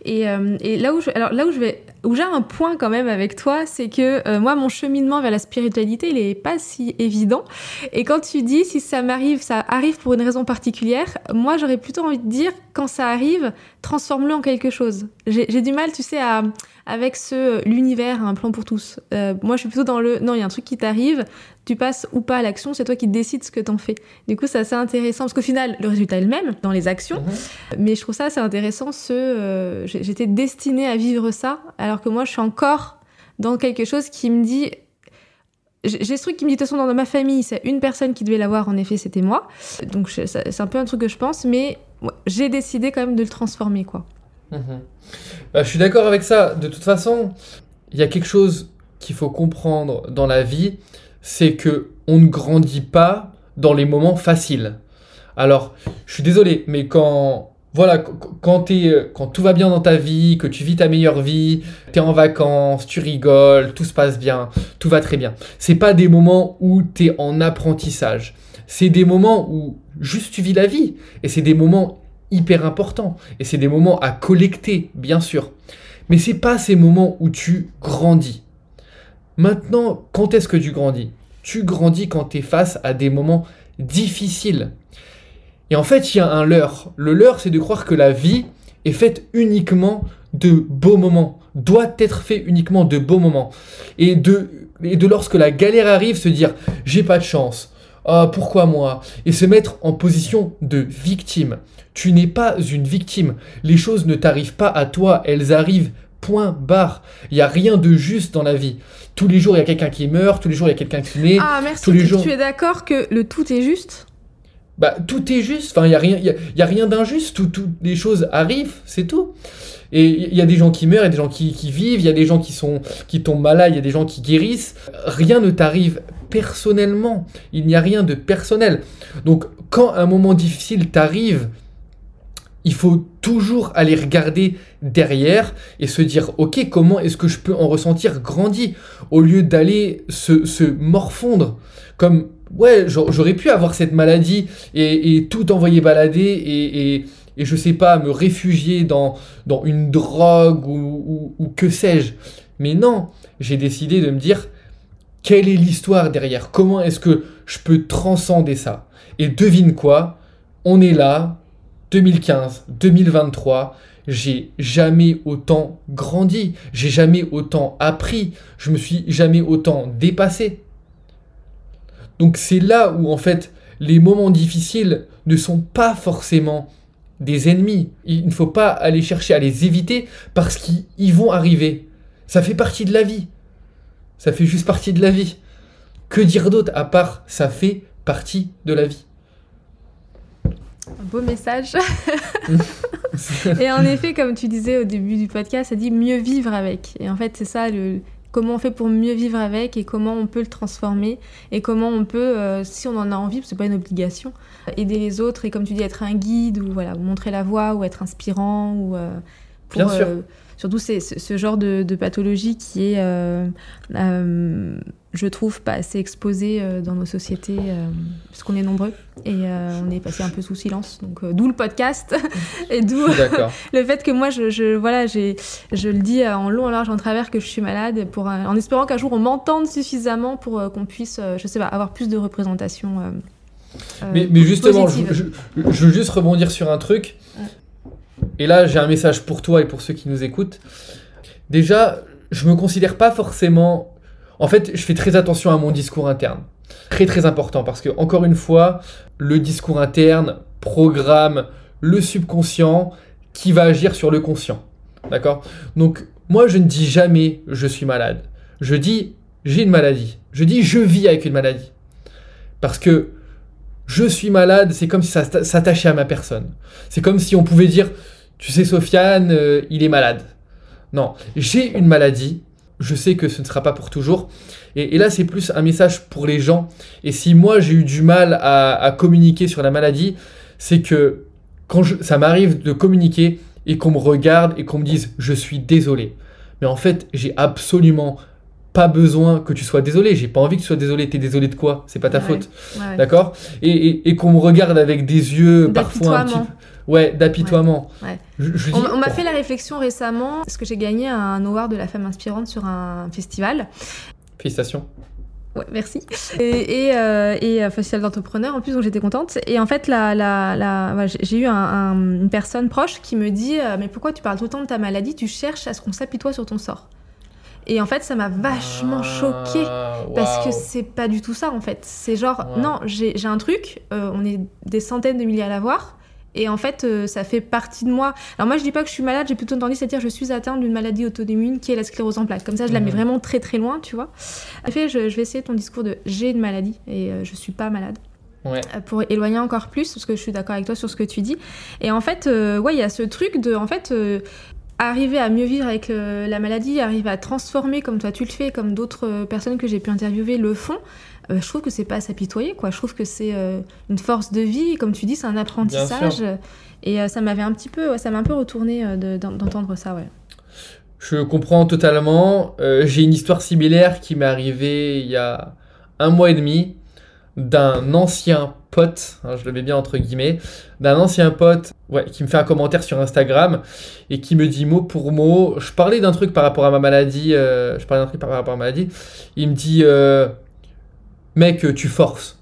Et, euh, et là où je, alors là où je vais, où j'ai un point quand même avec toi, c'est que moi, mon cheminement vers la spiritualité, il est pas si évident. Et quand tu dis si ça m'arrive, ça arrive pour une raison particulière, moi, j'aurais plutôt envie de dire quand ça arrive, transforme-le en quelque chose. J'ai du mal, tu sais, à avec ce l'univers a un plan pour tous. Euh, moi, je suis plutôt dans le non, il y a un truc qui t'arrive, tu passes ou pas à l'action, c'est toi qui décides ce que t'en fais. Du coup, c'est assez intéressant parce qu'au final, le résultat est le même dans les actions, mhm. mais je trouve ça assez intéressant. Ce, euh, j'étais destinée à vivre ça, alors que moi, je suis encore dans quelque chose qui me dit j'ai ce truc qui me dit de toute façon dans ma famille, c'est une personne qui devait l'avoir, en effet, c'était moi. Donc c'est un peu un truc que je pense, mais j'ai décidé quand même de le transformer, quoi. Mhm. Bah, je suis d'accord avec ça. De toute façon, il y a quelque chose qu'il faut comprendre dans la vie, c'est que on ne grandit pas dans les moments faciles. Alors, je suis désolé, mais quand voilà, quand, quand tout va bien dans ta vie, que tu vis ta meilleure vie, tu es en vacances, tu rigoles, tout se passe bien, tout va très bien. C'est pas des moments où tu es en apprentissage. C'est des moments où juste tu vis la vie. Et c'est des moments hyper important. Et c'est des moments à collecter, bien sûr. Mais c'est pas ces moments où tu grandis. Maintenant, quand est-ce que tu grandis? Tu grandis quand tu es face à des moments difficiles. Et en fait, il y a un leurre. Le leurre, c'est de croire que la vie est faite uniquement de beaux moments, doit être fait uniquement de beaux moments. Et de, et de lorsque la galère arrive, se dire j'ai pas de chance, ah, pourquoi moi? Et se mettre en position de victime. Tu n'es pas une victime. Les choses ne t'arrivent pas à toi, elles arrivent point barre. Il n'y a rien de juste dans la vie. Tous les jours, il y a quelqu'un qui meurt, tous les jours, il y a quelqu'un qui naît. Ah, merci. Tous les jours... Tu es d'accord que le tout est juste? Bah, tout est juste. Enfin, il n'y a rien, y a, rien d'injuste. Toutes les choses arrivent, c'est tout. Et il y a des gens qui meurent, il y a des gens qui, qui vivent, il y a des gens qui, sont, qui tombent malades, il y a des gens qui guérissent. Rien ne t'arrive personnellement. Il n'y a rien de personnel. Donc, quand un moment difficile t'arrive, il faut toujours aller regarder derrière et se dire ok comment est-ce que je peux en ressentir grandi au lieu d'aller se, morfondre comme ouais j'aurais pu avoir cette maladie et, tout envoyer balader et, et, et, je sais pas me réfugier dans, dans une drogue ou, ou que sais-je. Mais non j'ai décidé de me dire quelle est l'histoire derrière? Comment est-ce que je peux transcender ça? Et devine quoi? On est là 2015, 2023, j'ai jamais autant grandi, j'ai jamais autant appris, je me suis jamais autant dépassé. Donc c'est là où en fait les moments difficiles ne sont pas forcément des ennemis. Il ne faut pas aller chercher à les éviter parce qu'ils vont arriver. Ça fait partie de la vie. Ça fait juste partie de la vie. Que dire d'autre à part ça fait partie de la vie? Un beau message. et en effet, comme tu disais au début du podcast, ça dit mieux vivre avec. Et en fait, c'est ça le comment on fait pour mieux vivre avec et comment on peut le transformer et comment on peut, euh, si on en a envie, parce que c'est pas une obligation, aider les autres et comme tu dis, être un guide ou voilà, montrer la voie ou être inspirant ou euh, pour, Bien sûr. Euh, surtout c'est ce genre de, de, pathologie qui est, je trouve, pas assez exposé euh, dans nos sociétés, parce qu'on est nombreux et on est passé un peu sous silence. Donc d'où le podcast et d'où le fait que moi, je, je voilà, je le dis en long, en large, en travers que je suis malade, pour, en espérant qu'un jour on m'entende suffisamment pour qu'on puisse, je sais pas, avoir plus de représentation. mais, mais, justement, je, je, je, veux juste rebondir sur un truc. Et là, j'ai un message pour toi et pour ceux qui nous écoutent. Déjà, je me considère pas forcément. En fait, je fais très attention à mon discours interne. Très très important parce que, encore une fois, le discours interne programme le subconscient qui va agir sur le conscient. D'accord? Donc, moi, je ne dis jamais je suis malade. Je dis j'ai une maladie. Je dis je vis avec une maladie. Parce que je suis malade, c'est comme si ça s'attachait à ma personne. C'est comme si on pouvait dire tu sais, Sofiane, euh, il est malade. Non, j'ai une maladie. Je sais que ce ne sera pas pour toujours. Et, là, c'est plus un message pour les gens. Et si moi, j'ai eu du mal à, communiquer sur la maladie, c'est que quand ça m'arrive de communiquer et qu'on me regarde et qu'on me dise je suis désolé. Mais en fait, j'ai absolument pas besoin que tu sois désolé. J'ai pas envie que tu sois désolé. T'es désolé de quoi? C'est pas ta faute. D'accord? Et, qu'on me regarde avec des yeux parfois un petit peu. Ouais, d'apitoiement. on, m'a fait la réflexion récemment parce que j'ai gagné un award de la femme inspirante sur un festival? Félicitations. Ouais, merci. Et, et, euh, et euh, festival d'entrepreneurs en plus, donc j'étais contente. Et en fait, la, la, la j'ai eu une personne proche qui me dit euh, Mais pourquoi tu parles tout le temps de ta maladie? Tu cherches à ce qu'on s'apitoie sur ton sort. Et en fait, ça m'a vachement ah, choquée parce que c'est pas du tout ça en fait. C'est genre, non, j'ai un truc, on est des centaines de milliers à l'avoir. Et en fait, euh, ça fait partie de moi. Alors moi, je dis pas que je suis malade, j'ai plutôt tendance à dire que je suis atteinte d'une maladie auto-immune qui est la sclérose en plaques. Comme ça, je la mets mhm. vraiment très très loin, tu vois. En fait, je, vais essayer ton discours de j'ai une maladie et euh, je suis pas malade. Ouais. Euh, pour éloigner encore plus, parce que je suis d'accord avec toi sur ce que tu dis. Et en fait, ouais, il y a ce truc de, en fait, arriver à mieux vivre avec la maladie, arriver à transformer comme toi tu le fais, comme d'autres personnes que j'ai pu interviewer le font. Euh, je trouve que c'est pas à s'apitoyer, quoi. Je trouve que c'est euh, une force de vie, comme tu dis, c'est un apprentissage. Et euh, ça m'avait un petit peu, ça m'a un peu retourné d'entendre ça, ouais. Je comprends totalement. J'ai une histoire similaire qui m'est arrivée il y a un mois et demi d'un ancien pote, hein, je le mets bien entre guillemets, d'un ancien pote ouais, qui me fait un commentaire sur Instagram et qui me dit mot pour mot, je parlais d'un truc par rapport à ma maladie, je parlais d'un truc par rapport à ma maladie, il me dit mec, tu forces.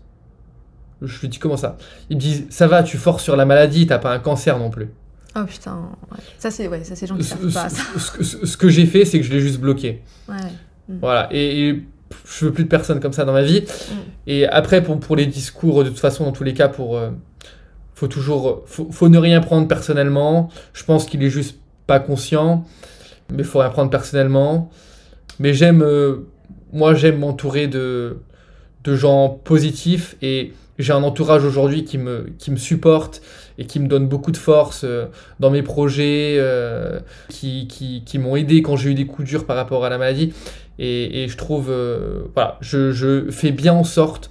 Je lui dis comment ça? Il me dit ça va, tu forces sur la maladie, t'as pas un cancer non plus. Oh putain, ça c'est ouais, ça c'est gens qui savent pas ça. Ce, que j'ai fait, c'est que je l'ai juste bloqué. Ouais. Mm. Voilà, et, je veux plus de personnes comme ça dans ma vie. Mm. Et après, pour, pour les discours, de toute façon, dans tous les cas, pour euh, faut toujours, faut, ne rien prendre personnellement. Je pense qu'il est juste pas conscient, mais faut rien prendre personnellement. Mais j'aime, euh, moi j'aime m'entourer de de gens positifs et j'ai un entourage aujourd'hui qui me, qui me supporte et qui me donne beaucoup de force euh, dans mes projets, euh, qui, qui, qui m'ont aidé quand j'ai eu des coups durs par rapport à la maladie. Et, et je trouve, euh, voilà, je, je, fais bien en sorte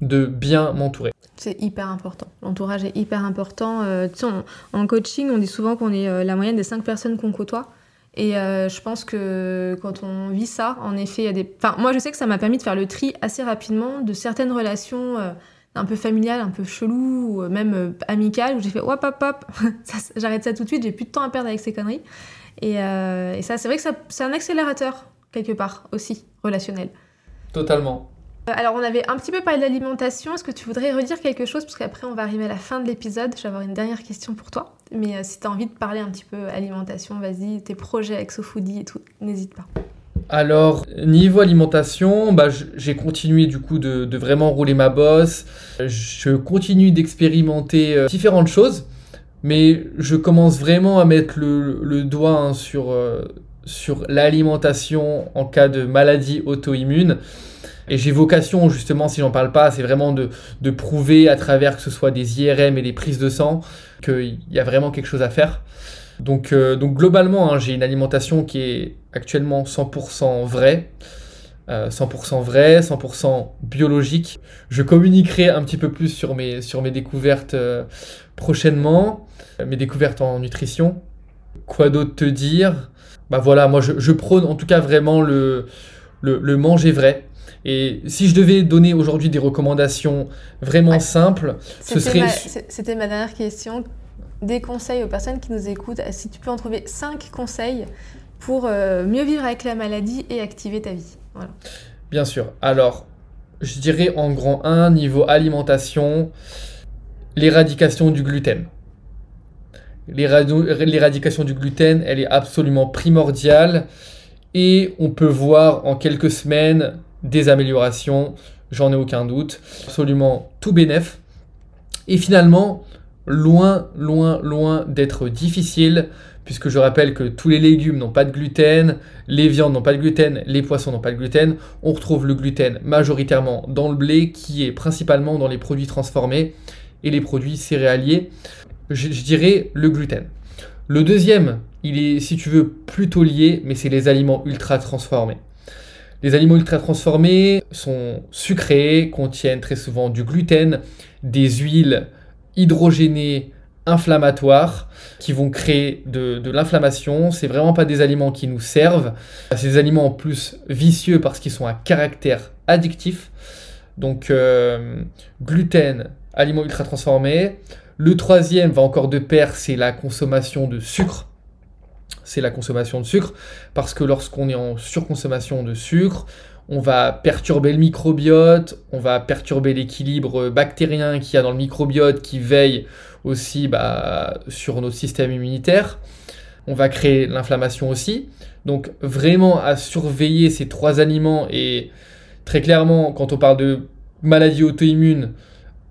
de bien m'entourer. C'est hyper important. L'entourage est hyper important. en, en, coaching, on dit souvent qu'on est la moyenne des cinq personnes qu'on côtoie. Et euh, je pense que quand on vit ça, en effet, il y a des. Enfin, moi, je sais que ça m'a permis de faire le tri assez rapidement de certaines relations euh, un peu familiales, un peu cheloues, ou même euh, amicales, où j'ai fait hop, hop, hop, j'arrête ça tout de suite, j'ai plus de temps à perdre avec ces conneries. Et ça, c'est vrai que c'est un accélérateur, quelque part, aussi, relationnel. Totalement. Euh, alors, on avait un petit peu parlé d'alimentation. Est-ce que tu voudrais redire quelque chose? Parce qu'après, on va arriver à la fin de l'épisode. Je vais avoir une dernière question pour toi. Mais euh, si tu as envie de parler un petit peu alimentation, vas-y, tes projets avec SoFoodie et tout, n'hésite pas. Alors, niveau alimentation, bah, j'ai continué du coup de, vraiment rouler ma bosse. Je continue d'expérimenter euh, différentes choses. Mais je commence vraiment à mettre le, doigt hein, sur, sur l'alimentation en cas de maladie auto-immune. Et j'ai vocation, justement, si j'en parle pas, c'est vraiment de, de, prouver à travers que ce soit des IRM et des prises de sang qu'il y a vraiment quelque chose à faire. Donc, euh, donc globalement, hein, j'ai une alimentation qui est actuellement 100% vraie. 100% vrai, 100% biologique. Je communiquerai un petit peu plus sur mes, sur mes découvertes euh, prochainement, mes découvertes en nutrition. Quoi d'autre te dire? Bah voilà, moi je, prône en tout cas vraiment le, le, manger vrai. Et si je devais donner aujourd'hui des recommandations vraiment simples, ce serait... C'était ma dernière question. Des conseils aux personnes qui nous écoutent. Si tu peux en trouver 5 conseils pour euh, mieux vivre avec la maladie et activer ta vie. Voilà. Bien sûr. Alors, je dirais en grand 1, niveau alimentation, l'éradication du gluten. L'éradication du gluten, elle est absolument primordiale et on peut voir en quelques semaines des améliorations, j'en ai aucun doute, absolument tout bénef. Et finalement, loin, loin, loin d'être difficile, puisque je rappelle que tous les légumes n'ont pas de gluten, les viandes n'ont pas de gluten, les poissons n'ont pas de gluten. On retrouve le gluten majoritairement dans le blé, qui est principalement dans les produits transformés et les produits céréaliers. Je, dirais le gluten. Le deuxième, il est, si tu veux, plutôt lié, mais c'est les aliments ultra transformés. Les aliments ultra transformés sont sucrés, contiennent très souvent du gluten, des huiles hydrogénées inflammatoires qui vont créer de, l'inflammation. C'est vraiment pas des aliments qui nous servent. C'est des aliments en plus vicieux parce qu'ils sont à caractère addictif. Donc euh, gluten, aliments ultra transformés. Le troisième va encore de pair, c'est la consommation de sucre. C'est la consommation de sucre parce que lorsqu'on est en surconsommation de sucre, on va perturber le microbiote, on va perturber l'équilibre bactérien qu'il y a dans le microbiote qui veille aussi bah, sur notre système immunitaire. On va créer l'inflammation aussi. Donc vraiment à surveiller ces trois aliments et très clairement quand on parle de maladie auto-immune,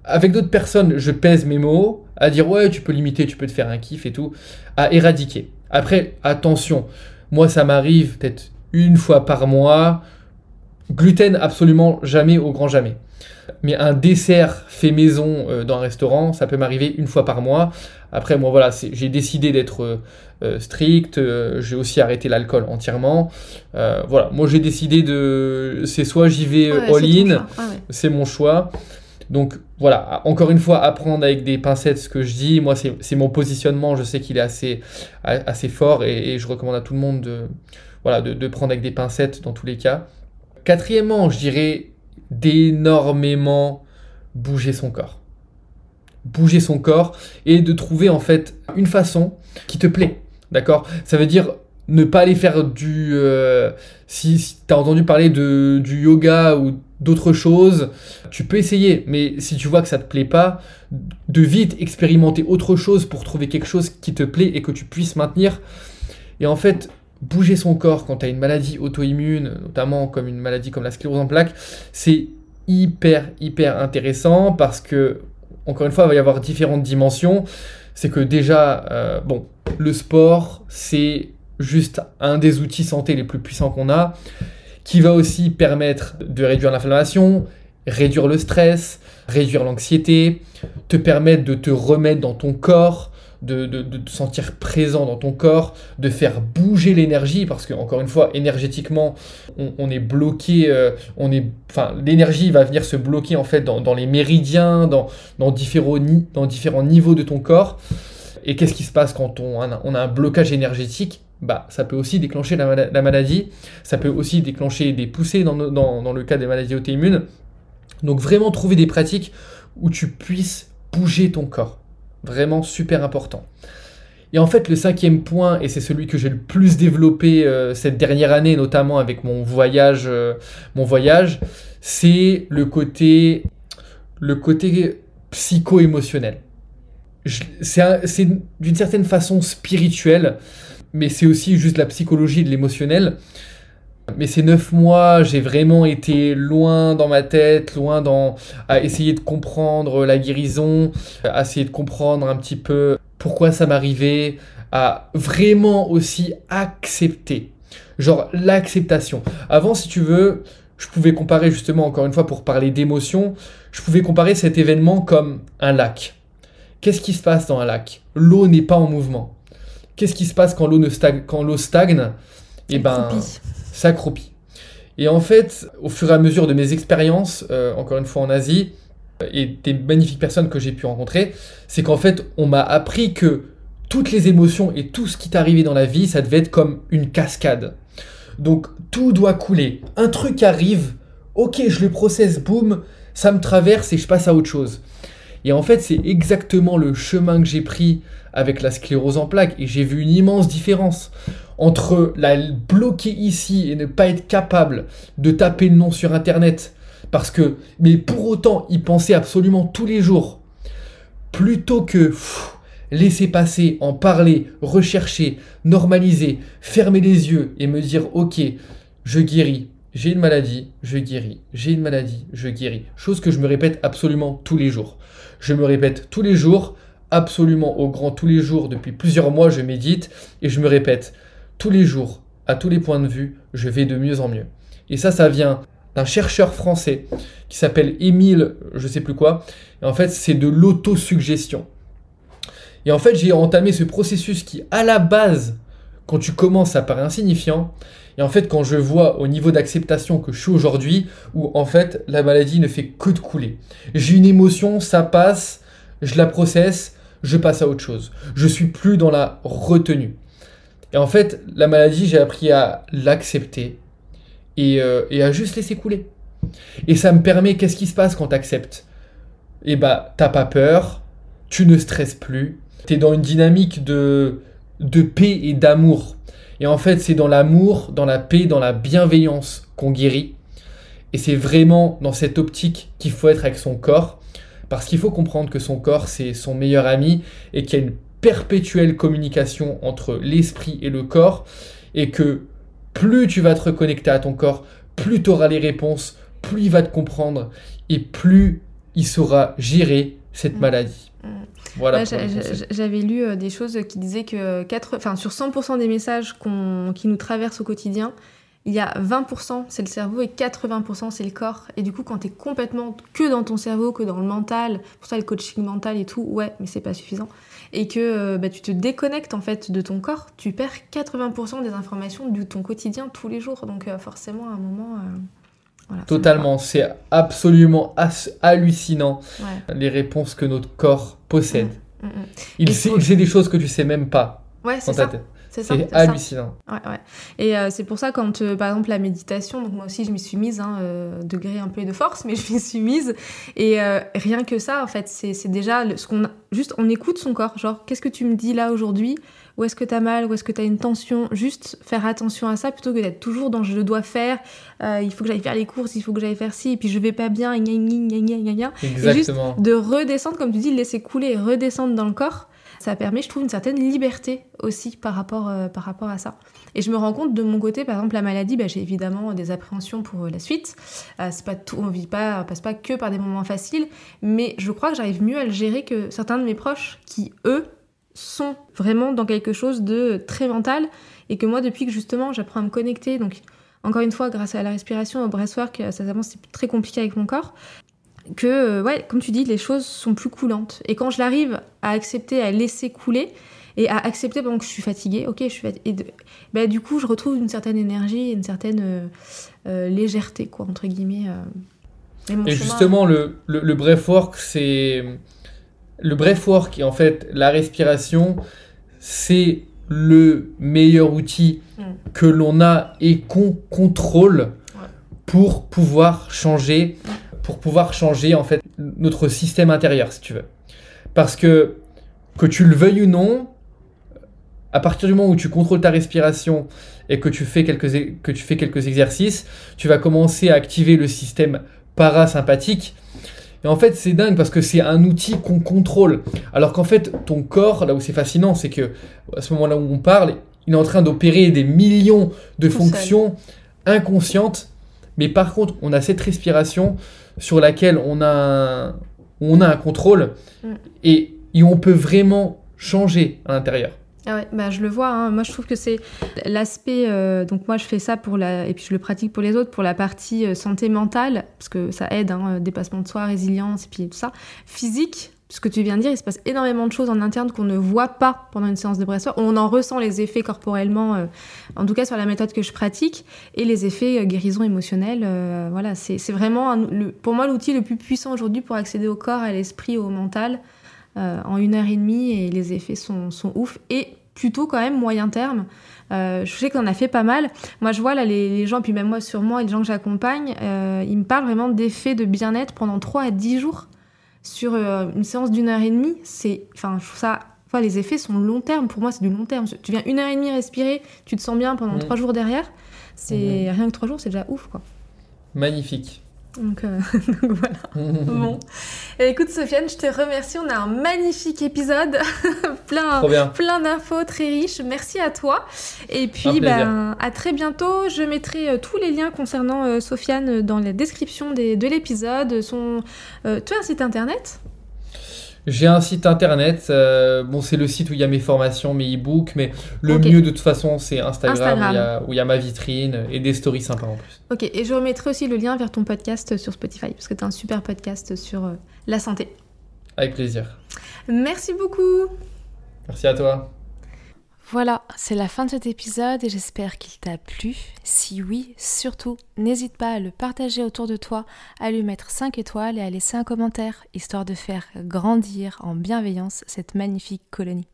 avec d'autres personnes, je pèse mes mots, à dire ouais tu peux limiter, tu peux te faire un kiff et tout, à éradiquer. Après, attention, moi ça m'arrive peut-être une fois par mois, Gluten, absolument jamais au grand jamais. Mais un dessert fait maison euh, dans un restaurant, ça peut m'arriver une fois par mois. Après, moi, voilà, j'ai décidé d'être euh, euh, strict. j'ai aussi arrêté l'alcool entièrement. voilà, moi, j'ai décidé de. C'est soit j'y vais all-in, c'est mon choix. Donc, voilà, encore une fois, apprendre avec des pincettes ce que je dis. Moi, c'est mon positionnement. Je sais qu'il est assez, fort et, je recommande à tout le monde de, prendre avec des pincettes dans tous les cas. Quatrièmement, je dirais d'énormément bouger son corps. Bouger son corps et de trouver en fait une façon qui te plaît. D'accord? Ça veut dire ne pas aller faire du... Euh, si, tu as entendu parler de, du yoga ou d'autres choses, tu peux essayer. Mais si tu vois que ça te plaît pas, de vite expérimenter autre chose pour trouver quelque chose qui te plaît et que tu puisses maintenir. Et en fait, bouger son corps quand tu as une maladie auto-immune, notamment comme une maladie comme la sclérose en plaques, c'est hyper, hyper intéressant parce que, encore une fois, il va y avoir différentes dimensions. C'est que déjà, euh, bon, le sport, c'est juste un des outils santé les plus puissants qu'on a, qui va aussi permettre de réduire l'inflammation, réduire le stress, réduire l'anxiété, te permettre de te remettre dans ton corps, de, te sentir présent dans ton corps, de faire bouger l'énergie, parce que encore une fois, énergétiquement, on, est bloqué, euh, on est, l'énergie va venir se bloquer en fait dans, les méridiens, dans, différents, niveaux de ton corps. Et qu'est-ce qui se passe quand on a un blocage énergétique? Bah, ça peut aussi déclencher la, maladie, ça peut aussi déclencher des poussées dans, dans, dans le cas des maladies auto-immunes. Donc vraiment trouver des pratiques où tu puisses bouger ton corps. Vraiment super important. Et en fait, le cinquième point, et c'est celui que j'ai le plus développé euh, cette dernière année, notamment avec mon voyage, euh, voyage, c'est le côté, le côté psycho-émotionnel. C'est d'une certaine façon spirituel, mais c'est aussi juste la psychologie de l'émotionnel. Mais ces neuf mois, j'ai vraiment été loin dans ma tête, loin dans à essayer de comprendre la guérison, à essayer de comprendre un petit peu pourquoi ça m'arrivait, à vraiment aussi accepter. Genre l'acceptation. Avant, si tu veux, je pouvais comparer justement, encore une fois, pour parler d'émotion, je pouvais comparer cet événement comme un lac. Qu'est-ce qui se passe dans un lac? L'eau n'est pas en mouvement. Qu'est-ce qui se passe quand l'eau stagne, quand l'eau stagne? Eh ben, s'accroupit. Et en fait, au fur et à mesure de mes expériences, euh, encore une fois en Asie, et des magnifiques personnes que j'ai pu rencontrer, c'est qu'en fait, on m'a appris que toutes les émotions et tout ce qui t'arrivait dans la vie, ça devait être comme une cascade. Donc tout doit couler. Un truc arrive, ok, je le processe, boum, ça me traverse et je passe à autre chose. Et en fait, c'est exactement le chemin que j'ai pris avec la sclérose en plaques et j'ai vu une immense différence entre la bloquer ici et ne pas être capable de taper le nom sur internet. Parce que mais pour autant y penser absolument tous les jours. Plutôt que laisser passer, en parler, rechercher, normaliser, fermer les yeux et me dire ok, je guéris, j'ai une maladie, je guéris, j'ai une maladie, je guéris. Chose que je me répète absolument tous les jours. Je me répète tous les jours, absolument au grand tous les jours, depuis plusieurs mois je médite et je me répète tous les jours, à tous les points de vue, je vais de mieux en mieux. Et ça, ça vient d'un chercheur français qui s'appelle Émile, je sais plus quoi. Et en fait, c'est de l'autosuggestion. Et en fait, j'ai entamé ce processus qui, à la base, quand tu commences, ça paraît insignifiant. Et en fait, quand je vois au niveau d'acceptation que je suis aujourd'hui, où en fait, la maladie ne fait que de couler. J'ai une émotion, ça passe, je la processe, je passe à autre chose. Je suis plus dans la retenue. Et en fait, la maladie, j'ai appris à l'accepter et, euh, à juste laisser couler. Et ça me permet, qu'est-ce qui se passe quand tu acceptes Eh bah, t'as pas peur, tu ne stresses plus, tu es dans une dynamique de, de paix et d'amour. Et en fait, c'est dans l'amour, dans la paix, dans la bienveillance qu'on guérit. Et c'est vraiment dans cette optique qu'il faut être avec son corps. Parce qu'il faut comprendre que son corps, c'est son meilleur ami et qu'il y a une perpétuelle communication entre l'esprit et le corps. Et que plus tu vas te reconnecter à ton corps, plus tu auras les réponses, plus il va te comprendre et plus il saura gérer cette mm. maladie. Voilà. J'avais lu euh, des choses qui disaient que 4, enfin, sur 100% des messages qui nous traversent au quotidien, il y a 20% c'est le cerveau et 80% c'est le corps. Et du coup, quand tu es complètement que dans ton cerveau, que dans le mental, pour ça le coaching mental et tout, ouais, mais c'est pas suffisant. Et que euh, bah, tu te déconnectes en fait de ton corps, tu perds 80% des informations de ton quotidien tous les jours. Donc euh, forcément, à un moment. Totalement, c'est absolument hallucinant les réponses que notre corps possède. Mm, mm, mm. Il, sait, des choses que tu sais même pas ouais, dans ta tête. C'est hallucinant. Ouais, ouais. Et euh, c'est pour ça, quand, euh, par exemple, la méditation, donc moi aussi, je m'y suis mise, hein, euh, degré un peu de force, mais je m'y suis mise. Et rien que ça, en fait, c'est déjà ce qu'on Juste, on écoute son corps. Genre, qu'est-ce que tu me dis là aujourd'hui? Où est-ce que t'as mal Où est-ce que t'as une tension? Juste faire attention à ça plutôt que d'être toujours dans je dois faire, il faut que j'aille faire les courses, il faut que j'aille faire ci, et puis je vais pas bien, gna, gna, gna, gna, Exactement. Et juste de redescendre, comme tu dis, laisser couler redescendre dans le corps ça permet, je trouve, une certaine liberté aussi par rapport, euh, par rapport à ça. Et je me rends compte de mon côté, par exemple, la maladie, bah, j'ai évidemment des appréhensions pour euh, la suite. Euh, c'est pas tout, on vit pas, passe pas que par des moments faciles, mais je crois que j'arrive mieux à le gérer que certains de mes proches qui, eux, sont vraiment dans quelque chose de très mental et que moi, depuis que justement j'apprends à me connecter, donc encore une fois, grâce à la respiration, au breathwork, ça c'est très compliqué avec mon corps que, euh, ouais, comme tu dis, les choses sont plus coulantes. Et quand je l'arrive à accepter, à laisser couler, et à accepter pendant que je suis fatiguée, ok, je suis fatiguée, bah, du coup, je retrouve une certaine énergie, une certaine euh, euh, légèreté, quoi, entre guillemets. et, justement, le, le, le breathwork, c'est. Le breathwork, et en fait, la respiration, c'est le meilleur outil mm. que l'on a et qu'on contrôle pour pouvoir changer pour pouvoir changer en fait notre système intérieur, si tu veux. Parce que que tu le veuilles ou non, à partir du moment où tu contrôles ta respiration et que tu fais quelques, que tu fais quelques exercices, tu vas commencer à activer le système parasympathique. Et en fait, c'est dingue parce que c'est un outil qu'on contrôle. Alors qu'en fait, ton corps, là où c'est fascinant, c'est que à ce moment-là où on parle, il est en train d'opérer des millions de fonctions inconscientes. Mais par contre, on a cette respiration sur laquelle on a un, on a un contrôle mm. et, on peut vraiment changer à l'intérieur. Ah bah je le vois. Hein. Moi, je trouve que c'est l'aspect. Euh, donc, moi, je fais ça pour la. Et puis, je le pratique pour les autres, pour la partie euh, santé mentale, parce que ça aide, hein, dépassement de soi, résilience, et puis tout ça. Physique, ce que tu viens de dire, il se passe énormément de choses en interne qu'on ne voit pas pendant une séance de breathwork. On en ressent les effets corporellement, euh, en tout cas sur la méthode que je pratique, et les effets euh, guérison émotionnelle. Euh, voilà, c'est vraiment, pour moi, l'outil le plus puissant aujourd'hui pour accéder au corps, à l'esprit, au mental. en une heure et demie et les effets sont, sont ouf et plutôt quand même moyen terme. je sais qu'on a fait pas mal. Moi, je vois là les, gens, puis même moi sur moi et les gens que j'accompagne, ils me parlent vraiment d'effets de bien-être pendant 3 à 10 jours sur une séance d'une heure et demie. C'est, enfin, je trouve ça Enfin, les effets sont long terme. Pour moi, c'est du long terme. Tu viens une heure et demie respirer, tu te sens bien pendant mm. trois jours derrière. C'est mm-hmm. rien que trois jours, c'est déjà ouf, quoi. Magnifique. Donc, euh, voilà. bon. écoute, Sofiane, je te remercie. On a un magnifique épisode, plein, plein d'infos très riches. Merci à toi. Et puis, ben, à très bientôt. Je mettrai euh, tous les liens concernant euh, Sofiane dans la description des, de l'épisode. Son, tu as un site internet? J'ai un site internet, euh, bon c'est le site où il y a mes formations, mes e-books, mais le mieux de toute façon c'est Instagram, Où, il y a, ma vitrine et des stories sympas en plus. Ok, et je remettrai aussi le lien vers ton podcast sur Spotify, parce que tu as un super podcast sur euh, la santé. Avec plaisir. Merci beaucoup. Merci à toi. Voilà, c'est la fin de cet épisode et j'espère qu'il t'a plu. Si oui, surtout, n'hésite pas à le partager autour de toi, à lui mettre 5 étoiles et à laisser un commentaire, histoire de faire grandir en bienveillance cette magnifique colonie.